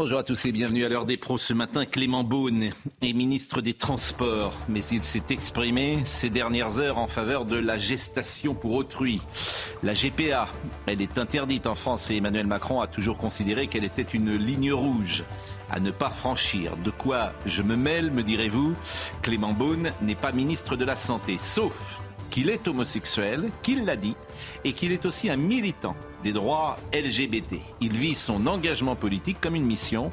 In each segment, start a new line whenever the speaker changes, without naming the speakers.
Bonjour à tous et bienvenue à l'heure des pros. Ce matin, Clément Beaune est ministre des Transports, mais il s'est exprimé ces dernières heures en faveur de la gestation pour autrui. La GPA, elle est interdite en France et Emmanuel Macron a toujours considéré qu'elle était une ligne rouge à ne pas franchir. De quoi je me mêle, me direz-vous? Clément Beaune n'est pas ministre de la Santé, sauf qu'il est homosexuel, qu'il l'a dit, et qu'il est aussi un militant des droits LGBT. Il vit son engagement politique comme une mission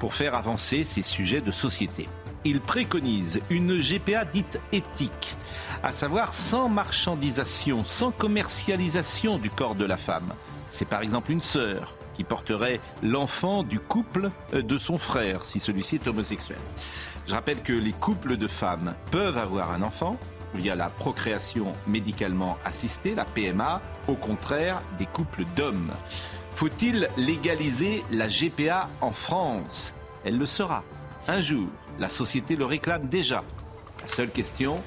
pour faire avancer ces sujets de société. Il préconise une GPA dite éthique, à savoir sans marchandisation, sans commercialisation du corps de la femme. C'est par exemple une sœur qui porterait l'enfant du couple de son frère si celui-ci est homosexuel. Je rappelle que les couples de femmes peuvent avoir un enfant, via la procréation médicalement assistée, la PMA, au contraire des couples d'hommes. Faut-il légaliser la GPA en France? Elle le sera. Un jour, la société le réclame déjà. La seule question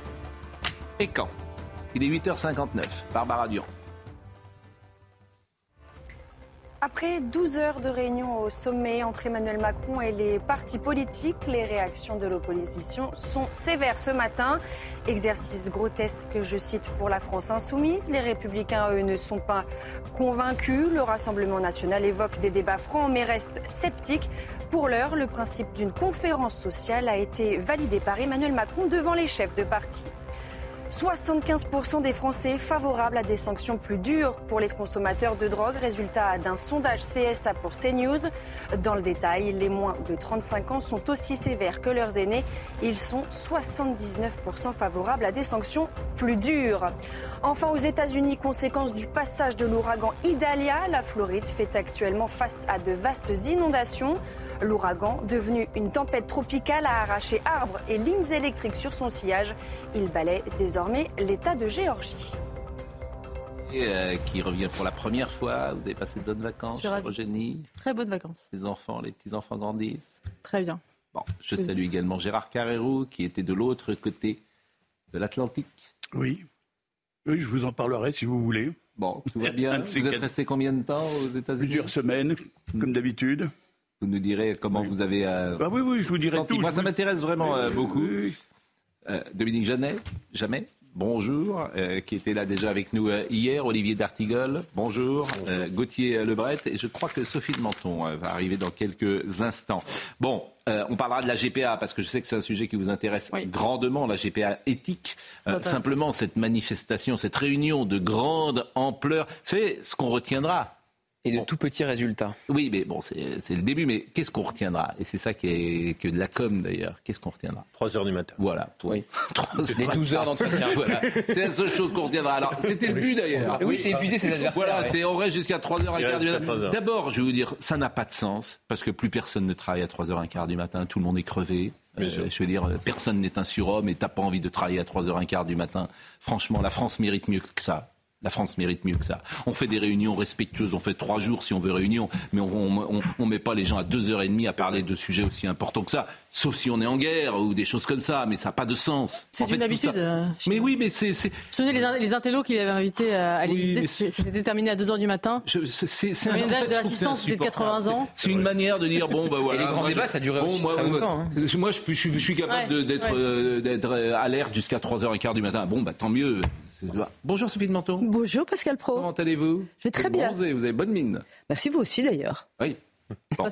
est quand? Il est 8h59. Barbara Durand.
Après 12 heures de réunion au sommet entre Emmanuel Macron et les partis politiques, les réactions de l'opposition sont sévères ce matin. Exercice grotesque, je cite, pour la France insoumise. Les républicains, eux, ne sont pas convaincus. Le Rassemblement national évoque des débats francs mais reste sceptique. Pour l'heure, le principe d'une conférence sociale a été validé par Emmanuel Macron devant les chefs de parti. 75% des Français favorables à des sanctions plus dures pour les consommateurs de drogue, résultat d'un sondage CSA pour CNews. Dans le détail, les moins de 35 ans sont aussi sévères que leurs aînés. Ils sont 79% favorables à des sanctions plus dures. Enfin, aux États-Unis, conséquence du passage de l'ouragan Idalia, la Floride fait actuellement face à de vastes inondations. L'ouragan, devenu une tempête tropicale, a arraché arbres et lignes électriques sur son sillage. Il balaie désormais l'État de Géorgie.
Et, euh, qui revient pour la première fois. Vous avez passé de bonnes vacances,
ravie.
Eugénie.
Très bonnes vacances.
Les enfants, les petits-enfants grandissent.
Très bien.
Bon, je salue également Gérard Carrérou, qui était de l'autre côté de l'Atlantique.
Oui. Oui, je vous en parlerai si vous voulez.
Bon, tout va bien. Vous êtes resté combien de temps aux États-Unis?
Plusieurs semaines, comme d'habitude.
Vous nous direz comment
Oui.
vous avez. euh,
Bah oui, oui, je vous dirai
senti.
tout.
Moi, ça
vous-
m'intéresse vraiment euh, beaucoup.
oui, oui.
Euh, Dominique Janet, jamais. Bonjour, euh, qui était là déjà avec nous euh, hier, Olivier D'Artigol, bonjour, Euh, Gauthier Lebret, et je crois que Sophie de Menton va arriver dans quelques instants. Bon, on parlera de la GPA, parce que je sais que c'est un sujet qui vous intéresse
Oui.
grandement, la GPA éthique. Simplement, cette manifestation, cette réunion de grande ampleur, c'est ce qu'on retiendra.
Et de tout petits résultats.
Oui, mais bon, c'est le début, mais qu'est-ce qu'on retiendra? Et c'est ça qui est que de la com d'ailleurs. Qu'est-ce qu'on retiendra?
3 heures du matin.
Voilà.
Oui.
Trois
Les 12 heures d'entretien.
voilà. C'est la seule chose qu'on retiendra. Alors, c'était le but d'ailleurs.
Oui, c'est épuiser ses adversaires.
Voilà,
ouais.
c'est on reste jusqu'à 3h15
Il reste
du
jusqu'à
matin.
3 heures.
D'abord, je vais vous dire, ça n'a pas de sens parce que plus personne ne travaille à 3h15 du matin, tout le monde est crevé. Euh, je veux dire, personne n'est un surhomme et t'as pas envie de travailler à 3h15 du matin. Franchement, la France mérite mieux que ça. La France mérite mieux que ça. On fait des réunions respectueuses, on fait trois jours si on veut réunion, mais on on, on met pas les gens à deux heures et demie à parler de sujets aussi importants que ça, sauf si on est en guerre ou des choses comme ça, mais ça n'a pas de sens.
C'est
fait,
une habitude.
ça-
euh,
Mais oui, mais c'est
Vous souvenez les, les intellos qu'il avait invités à, à
Oui,
l'Élysée c'est- C'était terminé à 2h du matin.
C'est- un-
de l'assistance, c'était de 80 ans.
C'est une manière de dire bon bah voilà.
Et les grands
moi,
débats,
je-
ça durait aussi très longtemps, hein.
Moi, je, je, suis- je suis capable
Ouais,
d'être
ouais.
euh, euh, alerte jusqu'à 3h15 du matin. Bon bah tant mieux. Bonjour Sophie de Menton.
Bonjour Pascal Pro.
Comment allez-vous?
Je vais très bien.
bronzée, vous avez bonne mine.
Merci vous aussi d'ailleurs.
Oui. Bon.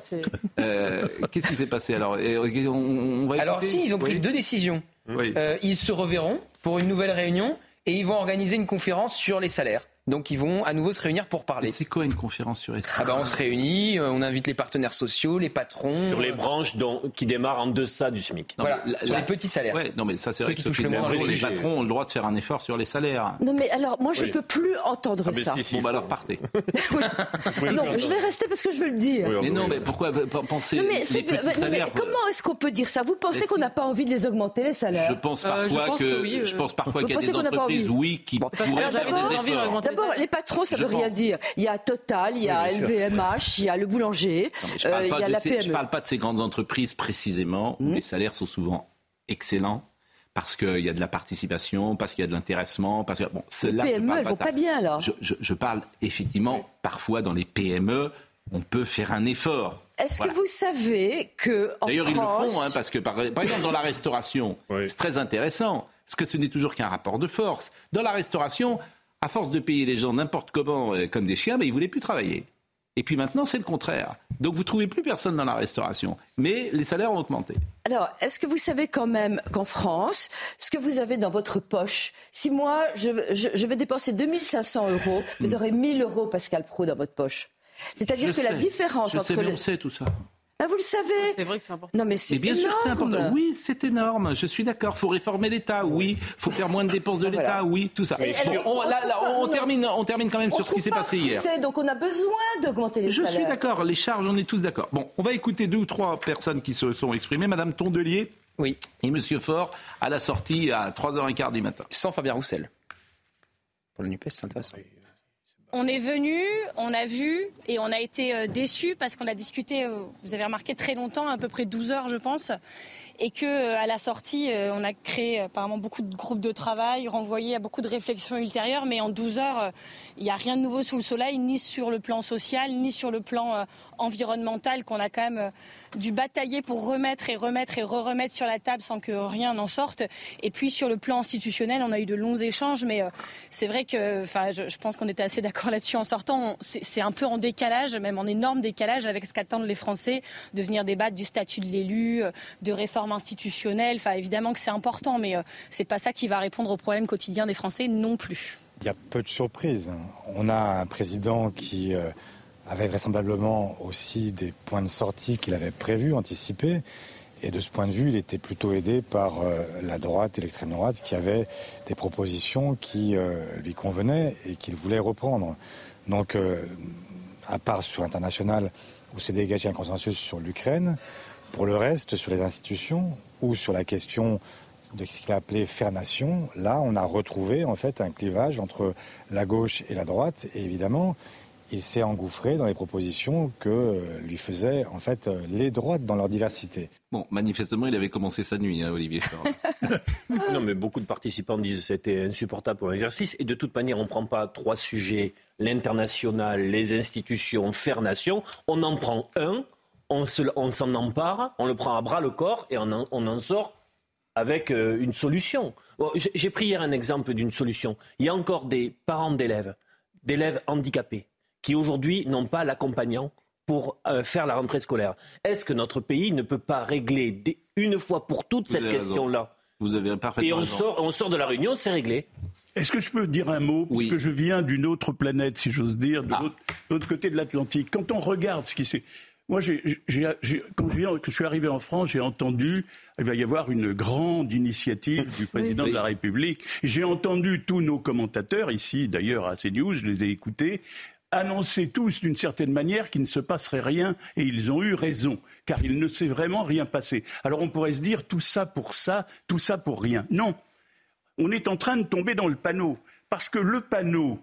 Euh, Qu'est-ce qui s'est passé alors? On, on va
Alors si, ils ont pris
Oui.
deux décisions.
Oui.
Euh, ils se reverront pour une nouvelle réunion et ils vont organiser une conférence sur les salaires. Donc ils vont à nouveau se réunir pour parler.
c'est quoi une conférence sur SMIC
Ah bah on se réunit, euh, on invite les partenaires sociaux, les patrons.
Sur les branches dont- qui démarrent en deçà du SMIC.
Non,
Voilà,
mais la-
sur
la-
les petits salaires.
Ouais, non mais ça c'est vrai
qui
que
touchent
Sophie
le moins,
oui.
les patrons ont le droit de faire un effort sur les salaires.
Non, mais alors, moi, je ne
Oui.
peux plus entendre
Ah,
ça.
si, si,
Bon bah alors partez.
non, je vais rester parce que je veux le dire.
Oui,
Mais
oui,
non,
oui.
mais pourquoi penser
Non, mais,
les petits
mais
salaires euh,
comment est-ce qu'on peut dire ça? Vous pensez qu'on n'a pas envie de les augmenter, les salaires?
Je pense
Euh,
parfois que,
oui,
je pense parfois qu'il y a des entreprises, oui, qui pourraient faire des efforts.
Les
D'abord,
salaires.
les patrons, ça
Je
veut rien dire. Il y a Total, il y a
Oui.
LVMH, il y a le boulanger,
Non, mais je
euh, il y a
de
la
ces-
PME.
je parle pas de ces grandes entreprises précisément où les salaires sont souvent excellents parce qu'il y a de la participation, parce qu'il y a de l'intéressement, parce que bon,
Les PME,
parle
elles vont pas bien, alors.
Je, je- je parle effectivement parfois dans les PME, on peut faire un effort.
Est-ce
Voilà.
que vous savez que en
D'ailleurs, ils le font, hein, parce que par, par exemple, dans la restauration,
Oui.
c'est très intéressant, parce que ce n'est toujours qu'un rapport de force. Dans la restauration, à force de payer les gens n'importe comment, euh, comme des chiens, ben, ils ne voulaient plus travailler. Et puis maintenant, c'est le contraire. Donc vous trouvez plus personne dans la restauration. Mais les salaires ont augmenté.
Alors, est-ce que vous savez quand même qu'en France, ce que vous avez dans votre poche, si moi, je, je- je vais dépenser 2500 euros, vous aurez 1000 euros, Pascal Pro, dans votre poche. C'est-à-dire que la différence
Je
entre
sais,
les...
on sait tout ça.
Ah, vous le savez
C'est vrai que c'est important.
Non, mais c'est
bien
énorme.
sûr, c'est important. Oui, c'est énorme. Je suis d'accord. faut réformer l'État. Oui. faut faire moins de dépenses de
Voilà.
l'État. Oui, tout ça.
Alors,
On, là, là, on,
on-
termine, on termine quand même
On
sur ce qui s'est
pas
passé hier.
Donc on a besoin d'augmenter les
Je
salaires.
suis d'accord, les charges, on est tous d'accord. Bon, on va écouter deux ou trois personnes qui se sont exprimées. Madame Tondelier
Oui,
et Monsieur Faure à la sortie à 3h15 du matin.
sans Fabien Roussel. Pour le NUPES, c'est intéressant.
On est venu, on a vu et on a été euh, déçus parce qu'on a discuté, euh, vous avez remarqué, très longtemps, à peu près 12 heures je pense, et que euh, à la sortie, on a créé apparemment beaucoup de groupes de travail, renvoyé à beaucoup de réflexions ultérieures, mais en 12 heures, il n'y a rien de nouveau sous le soleil, ni sur le plan social, ni sur le plan environnemental qu'on a quand même dû batailler pour remettre et remettre et re-remettre sur la table sans que rien n'en sorte. Et puis sur le plan institutionnel, on a eu de longs échanges, mais euh, c'est vrai que, enfin, je, pense qu'on était assez d'accord là-dessus en sortant. C'est un peu en décalage, même en énorme décalage avec ce qu'attendent les Français, de venir débattre du statut de l'élu, euh, de réformes institutionnelles. Enfin, évidemment que c'est important, mais euh, c'est pas ça qui va répondre aux problèmes quotidiens des Français non plus.
Il y a peu de surprises. On a un président qui avait vraisemblablement aussi des points de sortie qu'il avait prévus, anticipés. Et de ce point de vue, il était plutôt aidé par euh, la droite et l'extrême droite qui avaient des propositions qui euh, lui convenaient et qu'il voulait reprendre. Donc, euh, à part sur l'international, où s'est dégagé un consensus sur l'Ukraine, pour le reste, sur les institutions ou sur la question de ce qu'il a appelé faire nation, là, on a retrouvé en fait un clivage entre la gauche et la droite. Et évidemment, il s'est engouffré dans les propositions que euh, lui faisaient en fait euh, les droites dans leur diversité.
Bon, manifestement, il avait commencé sa nuit, hein, Olivier.
Non, mais beaucoup de participants disent que c'était insupportable pour l'exercice. Et de toute manière, on ne prend pas trois sujets, l'international, les institutions, faire nation. On en prend un, on se- on s'en empare, on le prend à bras le corps et on en, on en sort avec euh, une solution. Bon, J'ai pris hier un exemple d'une solution. Il y a encore des parents d'élèves, d'élèves handicapés, qui aujourd'hui n'ont pas l'accompagnant pour euh, faire la rentrée scolaire. Est-ce que notre pays ne peut pas régler une fois pour toutes
Vous
cette question-là?
Vous avez parfaitement
et on
raison.
sort, on sort de la réunion, c'est réglé.
Est-ce que je peux dire un mot?
Oui.
Parce que je viens d'une autre planète, si j'ose dire, de
Ah.
l'autre de l'autre côté de l'Atlantique. Quand on regarde ce qui s'est. Moi, j'ai- j'ai- j'ai- quand je, viens- que je suis arrivé en France, j'ai entendu il va y avoir une grande initiative du président
Oui.
de la République. J'ai entendu tous nos commentateurs, ici d'ailleurs à CNews, je les ai écoutés, annoncer tous d'une certaine manière qu'il ne se passerait rien, et ils ont eu raison, car il ne s'est vraiment rien passé. Alors on pourrait se dire tout ça pour ça, tout ça pour rien. Non, on est en train de tomber dans le panneau. Parce que le panneau,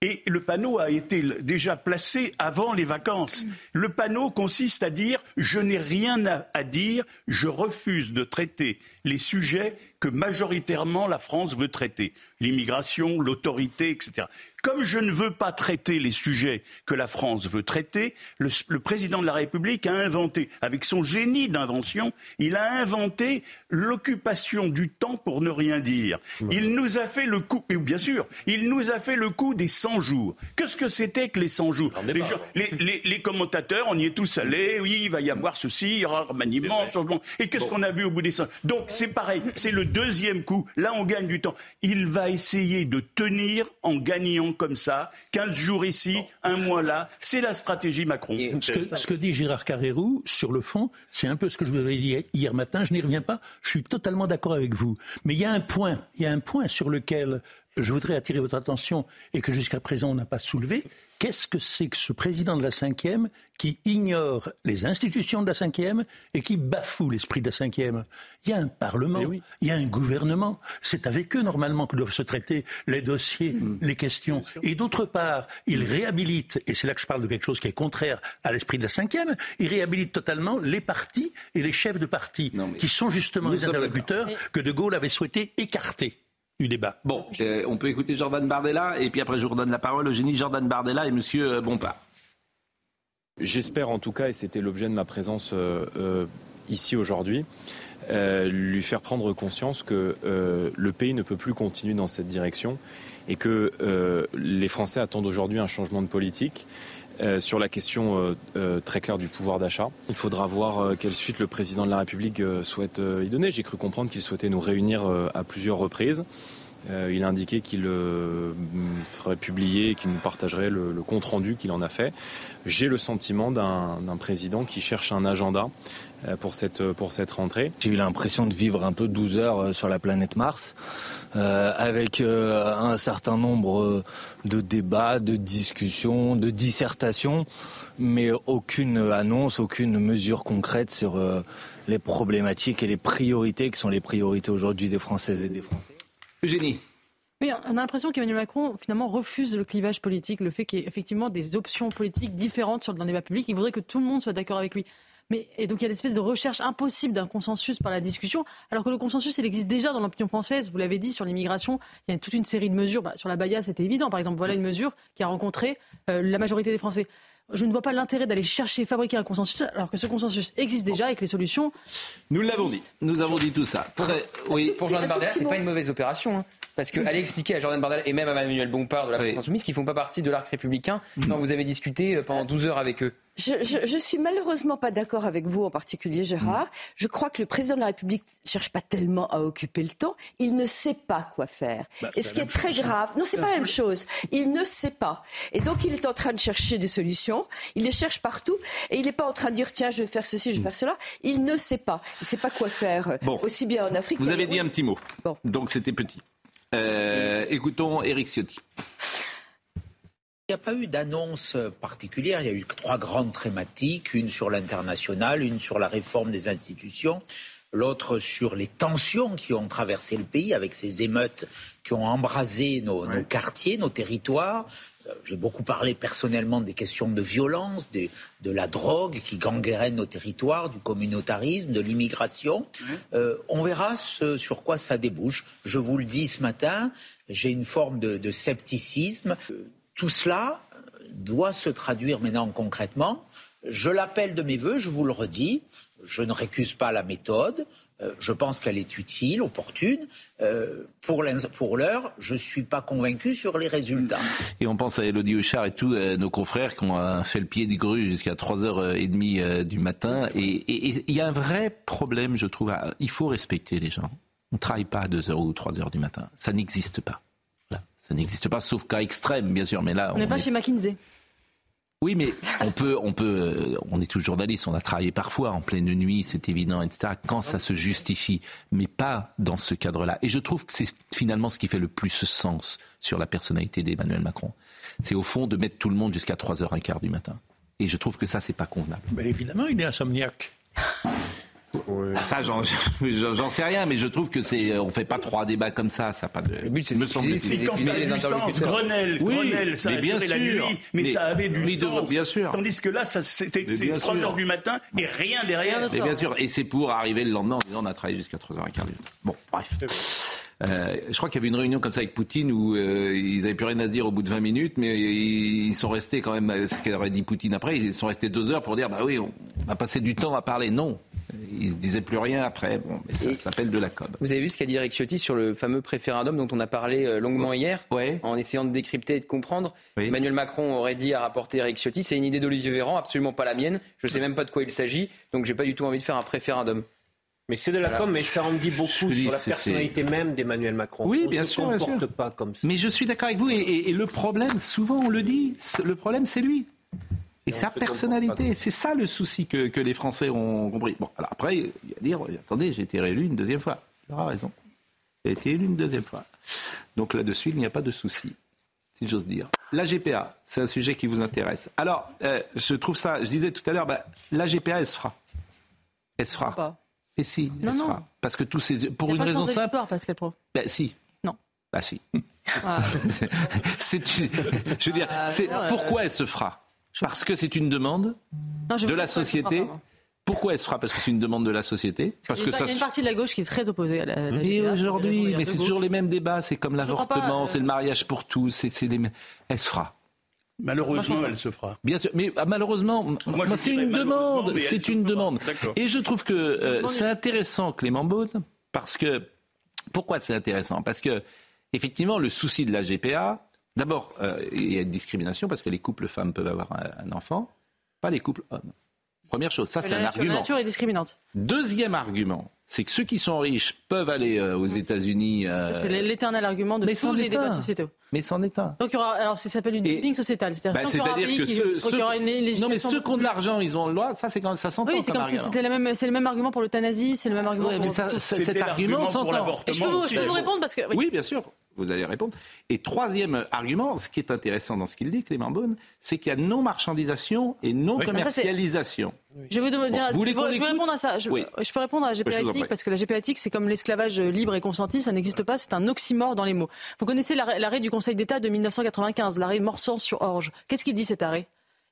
et le panneau a été déjà placé avant les vacances. Le panneau consiste à dire je n'ai rien à dire, je refuse de traiter les sujets que majoritairement la France veut traiter. L'immigration, l'autorité, etc. Comme je ne veux pas traiter les sujets que la France veut traiter, le, le président de la République a inventé, avec son génie d'invention, il a inventé l'occupation du temps pour ne rien dire. Il nous a fait le coup, et bien sûr, il nous a fait le coup des 100 jours. Qu'est-ce que c'était que les 100 jours?
J'en ai
les,
pas.
gens- les- les- les commentateurs, on y est tous allés, oui, il va y avoir ceci, il y aura remaniement, changement. Et qu'est-ce qu'on a vu au bout des 100 Donc c'est pareil, c'est le deuxième coup, là, on gagne du temps. Il va essayer de tenir en gagnant comme ça, 15 jours ici, un mois là. C'est la stratégie Macron.
Ce que, ce que dit Gérard Carrérou, sur le fond, c'est un peu ce que je vous avais dit hier matin. Je n'y reviens pas. Je suis totalement d'accord avec vous. Mais il y a un point, il y a un point sur lequel je voudrais attirer votre attention et que jusqu'à présent on n'a pas soulevé. Qu'est-ce que c'est que ce président de la cinquième qui ignore les institutions de la cinquième et qui bafoue l'esprit de la cinquième? Il y a un Parlement, il y a un gouvernement. C'est avec eux normalement que doivent se traiter les dossiers,
Mm.
les questions. Et d'autre part, il réhabilite, et c'est là que je parle de quelque chose qui est contraire à l'esprit de la cinquième, il réhabilite totalement les partis et les chefs de partis, qui sont justement les interlocuteurs que De Gaulle avait souhaité écarter du débat.
Bon, euh, on peut écouter Jordan Bardella et puis après je vous redonne la parole au génie Jordan Bardella et Monsieur euh, Bompard.
J'espère en tout cas, et c'était l'objet de ma présence euh, euh, ici aujourd'hui, euh, lui faire prendre conscience que euh, le pays ne peut plus continuer dans cette direction et que euh, les Français attendent aujourd'hui un changement de politique. Euh, sur la question euh, euh, très claire du pouvoir d'achat. Il faudra voir quelle suite le président de la République souhaite y donner. J'ai cru comprendre qu'il souhaitait nous réunir à plusieurs reprises. Euh, il a indiqué qu'il euh, ferait publier, qu'il nous partagerait le, le compte rendu qu'il en a fait. J'ai le sentiment d'un président qui cherche un agenda euh, pour cette, pour cette rentrée.
J'ai eu l'impression de vivre un peu 12 heures sur la planète Mars, avec un certain nombre de débats, de discussions, de dissertations, mais aucune annonce, aucune mesure concrète sur les problématiques et les priorités qui sont les priorités aujourd'hui des Françaises et des Français.
Eugénie.
Oui, on a l'impression qu'Emmanuel Macron finalement refuse le clivage politique, le fait qu'il y ait effectivement des options politiques différentes sur, dans le débat public. Il voudrait que tout le monde soit d'accord avec lui. Mais, et donc il y a une espèce de recherche impossible d'un consensus par la discussion, alors que le consensus, il existe déjà dans l'opinion française. Vous l'avez dit sur l'immigration, il y a toute une série de mesures. Bah, sur la Baïa, c'était évident. Par exemple, voilà une mesure qui a rencontré euh, la majorité des Français. Je ne vois pas l'intérêt d'aller chercher, fabriquer un consensus, alors que ce consensus existe déjà et que les solutions.
Nous l'avons dit. Nous avons dit tout ça. Très- oui.
Pour Jordan Bardella, c'est pas une mauvaise opération. hein. Parce que aller expliquer à Jordan Bardella et même à Manuel Bompard de la France Insoumise qu'ils font pas partie de l'arc républicain quand vous avez discuté euh, pendant 12 heures avec eux.
Je, je, je suis malheureusement pas d'accord avec vous en particulier, Gérard. Je crois que le président de la République ne cherche pas tellement à occuper le temps. Il ne sait pas quoi faire.
Bah,
et ce qui est très
chose.
grave, non, c'est pas la même chose. Il ne sait pas. Et donc, il est en train de chercher des solutions. Il les cherche partout. Et il n'est pas en train de dire, tiens, je vais faire ceci, je vais faire cela. Il ne sait pas. Il ne sait pas quoi faire.
Bon.
Aussi bien en Afrique.
Vous avez dit un petit mot. Donc c'était petit. Euh, écoutons Éric Ciotti.
Il n'y a pas eu d'annonce particulière. Il y a eu trois grandes thématiques, une sur l'international, une sur la réforme des institutions, l'autre sur les tensions qui ont traversé le pays avec ces émeutes qui ont embrasé nos, nos quartiers, nos territoires. Euh, J'ai beaucoup parlé personnellement des questions de violence, de la drogue qui gangrène nos territoires, du communautarisme, de l'immigration. Euh, on verra ce sur quoi ça débouche. Je vous le dis ce matin, j'ai une forme de, de scepticisme. Euh, Tout cela doit se traduire maintenant concrètement. Je l'appelle de mes voeux, je vous le redis. Je ne récuse pas la méthode. Euh, je pense qu'elle est utile, opportune. Euh, pour l'heure, je ne suis pas convaincu sur les résultats.
Et on pense à Elodie Huchard et tous euh, nos confrères qui ont euh, fait le pied du grue jusqu'à 3h30 euh, du matin. Et il y a un vrai problème, je trouve. à- Il faut respecter les gens. On ne travaille pas à 2h ou 3h du matin. Ça n'existe pas. Voilà. Ça n'existe pas, sauf cas extrême, bien sûr. Mais là,
On n'est pas
est-
chez McKinsey.
Oui, mais on peut, on peut, euh, on est tous journalistes, on a travaillé parfois en pleine nuit, c'est évident, etc. Quand ça se justifie, mais pas dans ce cadre-là. Et je trouve que c'est finalement ce qui fait le plus sens sur la personnalité d'Emmanuel Macron. C'est au fond de mettre tout le monde jusqu'à 3h15 du matin. Et je trouve que ça, c'est pas convenable.
Mais évidemment, il est insomniaque.
Ah, ça, j'en sais rien, mais je trouve que c'est, on fait pas trois débats comme ça, ça a pas de. Le
but, c'est
me
de-
semble
c'est-
Mais quand ça a du sens, Grenelle,
Oui,
Grenelle, ça
mais
a
bien
duré la
sûr.
nuit, mais,
Mais-
ça avait du
de-
sens.
bien sûr.
Tandis que là, ça, c'était
Mais
c'est
bien
3
sûr.
heures du matin et rien derrière.
Mais bien sûr, et c'est pour arriver le lendemain en disant on a travaillé jusqu'à 3h15 du matin. Bon, bref. Euh, je crois qu'il y avait une réunion comme ça avec Poutine où euh, ils n'avaient plus rien à se dire au bout de 20 minutes, mais ils sont restés quand même, ce qu'aurait dit Poutine après, ils sont restés deux heures pour dire bah oui, on a passé du temps à parler. Non, ils se disasaient plus rien après. Bon, mais ça s'appelle de la com.
Vous avez vu ce qu'a dit Eric Ciotti sur le fameux préférendum dont on a parlé euh, longuement hier, en essayant de décrypter et de comprendre. Emmanuel Macron aurait dit à rapporter Eric Ciotti, c'est une idée d'Olivier Véran, absolument pas la mienne. Je sais même pas de quoi il s'agit, donc j'ai pas du tout envie de faire un préférendum.
Mais c'est de la com, mais ça en dit beaucoup
dis,
sur la personnalité même d'Emmanuel Macron.
Oui,
On
bien
se
sûr, bien
comporte
sûr.
pas comme ça.
Mais je suis d'accord avec vous. Et, et- et le problème, souvent on le dit, le problème c'est lui. Et sa
se
personnalité. C'est ça le souci que, que les Français ont compris. Bon, alors après, il y a à dire, attendez, j'ai été réélu une deuxième fois. Il aura raison. Il a été élu une deuxième fois. Donc là-dessus, il n'y a pas de souci, si j'ose dire. La GPA, c'est un sujet qui vous intéresse. Alors, euh, je trouve ça, je disais tout à l'heure, ben, la GPA, elle se fera. Elle se fera.
Pas.
Et si, elle
Non,
se
non.
fera. Parce que tous ces. Pour
Il a
une
pas
raison
de
simple.
Pascal Pro.
Ben si.
Non.
Bah si.
Ah.
c'est une- je veux dire,
Ah,
c'est
euh,
pourquoi elle se fera? Parce que c'est une demande
Non, je
de la société. Pourquoi elle se fera Parce que c'est une demande de la société. Parce
il,
que
y a,
ça.
il y a une partie de la gauche qui est très opposée à la. à la
Mais aujourd'hui, mais c'est toujours les mêmes débats. C'est comme l'avortement,
euh,
c'est le mariage pour tous. C'est les Elle se fera.
Malheureusement, elle se fera.
Bien sûr, mais ah, malheureusement, c'est une demande, c'est une demande. Et je trouve que euh, c'est intéressant, Clément Beaune, parce que pourquoi c'est intéressant? Parce que effectivement, le souci de la GPA, d'abord, euh, il y a une discrimination parce que les couples femmes peuvent avoir un, un enfant, pas les couples hommes. Première chose, ça c'est un
nature, la
argument.
nature est discriminante.
Deuxième argument, c'est que ceux qui sont riches peuvent aller euh, aux États-Unis. euh,
C'est l'éternel argument de
mais
tous les débats sociétaux.
mais c'en est un.
Donc il y aura, alors ça s'appelle une
Et-
dumping sociétal. C'est-à-dire
Bah, que
qui-
ceux,
aura une
non, mais ceux qui ont de l'argent, ils ont le droit. Ça, c'est quand ça s'entend.
Oui, c'est comme c'était la même, c'est le même argument pour l'euthanasie, c'est le même argument.
Ouais,
pour-
mais ça-
pour-
ça-
C'était
cet argument s'entend.
je peux vous, je peux vous
mais bon.
répondre parce que oui.
Oui, bien sûr, vous allez répondre. Et troisième argument, ce qui est intéressant dans ce qu'il dit, Clément Beaune, c'est qu'il y a non-marchandisation et non-commercialisation.
Je vais vous
Bon,
je répondre à ça. Je,
Oui.
je peux répondre à la
je vous
GPA
en
éthique
prie.
parce que la GPA éthique, c'est comme l'esclavage libre et consenti, ça n'existe pas, c'est un oxymore dans les mots. Vous connaissez l'arrêt du Conseil d'État de 1995, l'arrêt Morsans sur Orge. Qu'est-ce qu'il dit cet arrêt?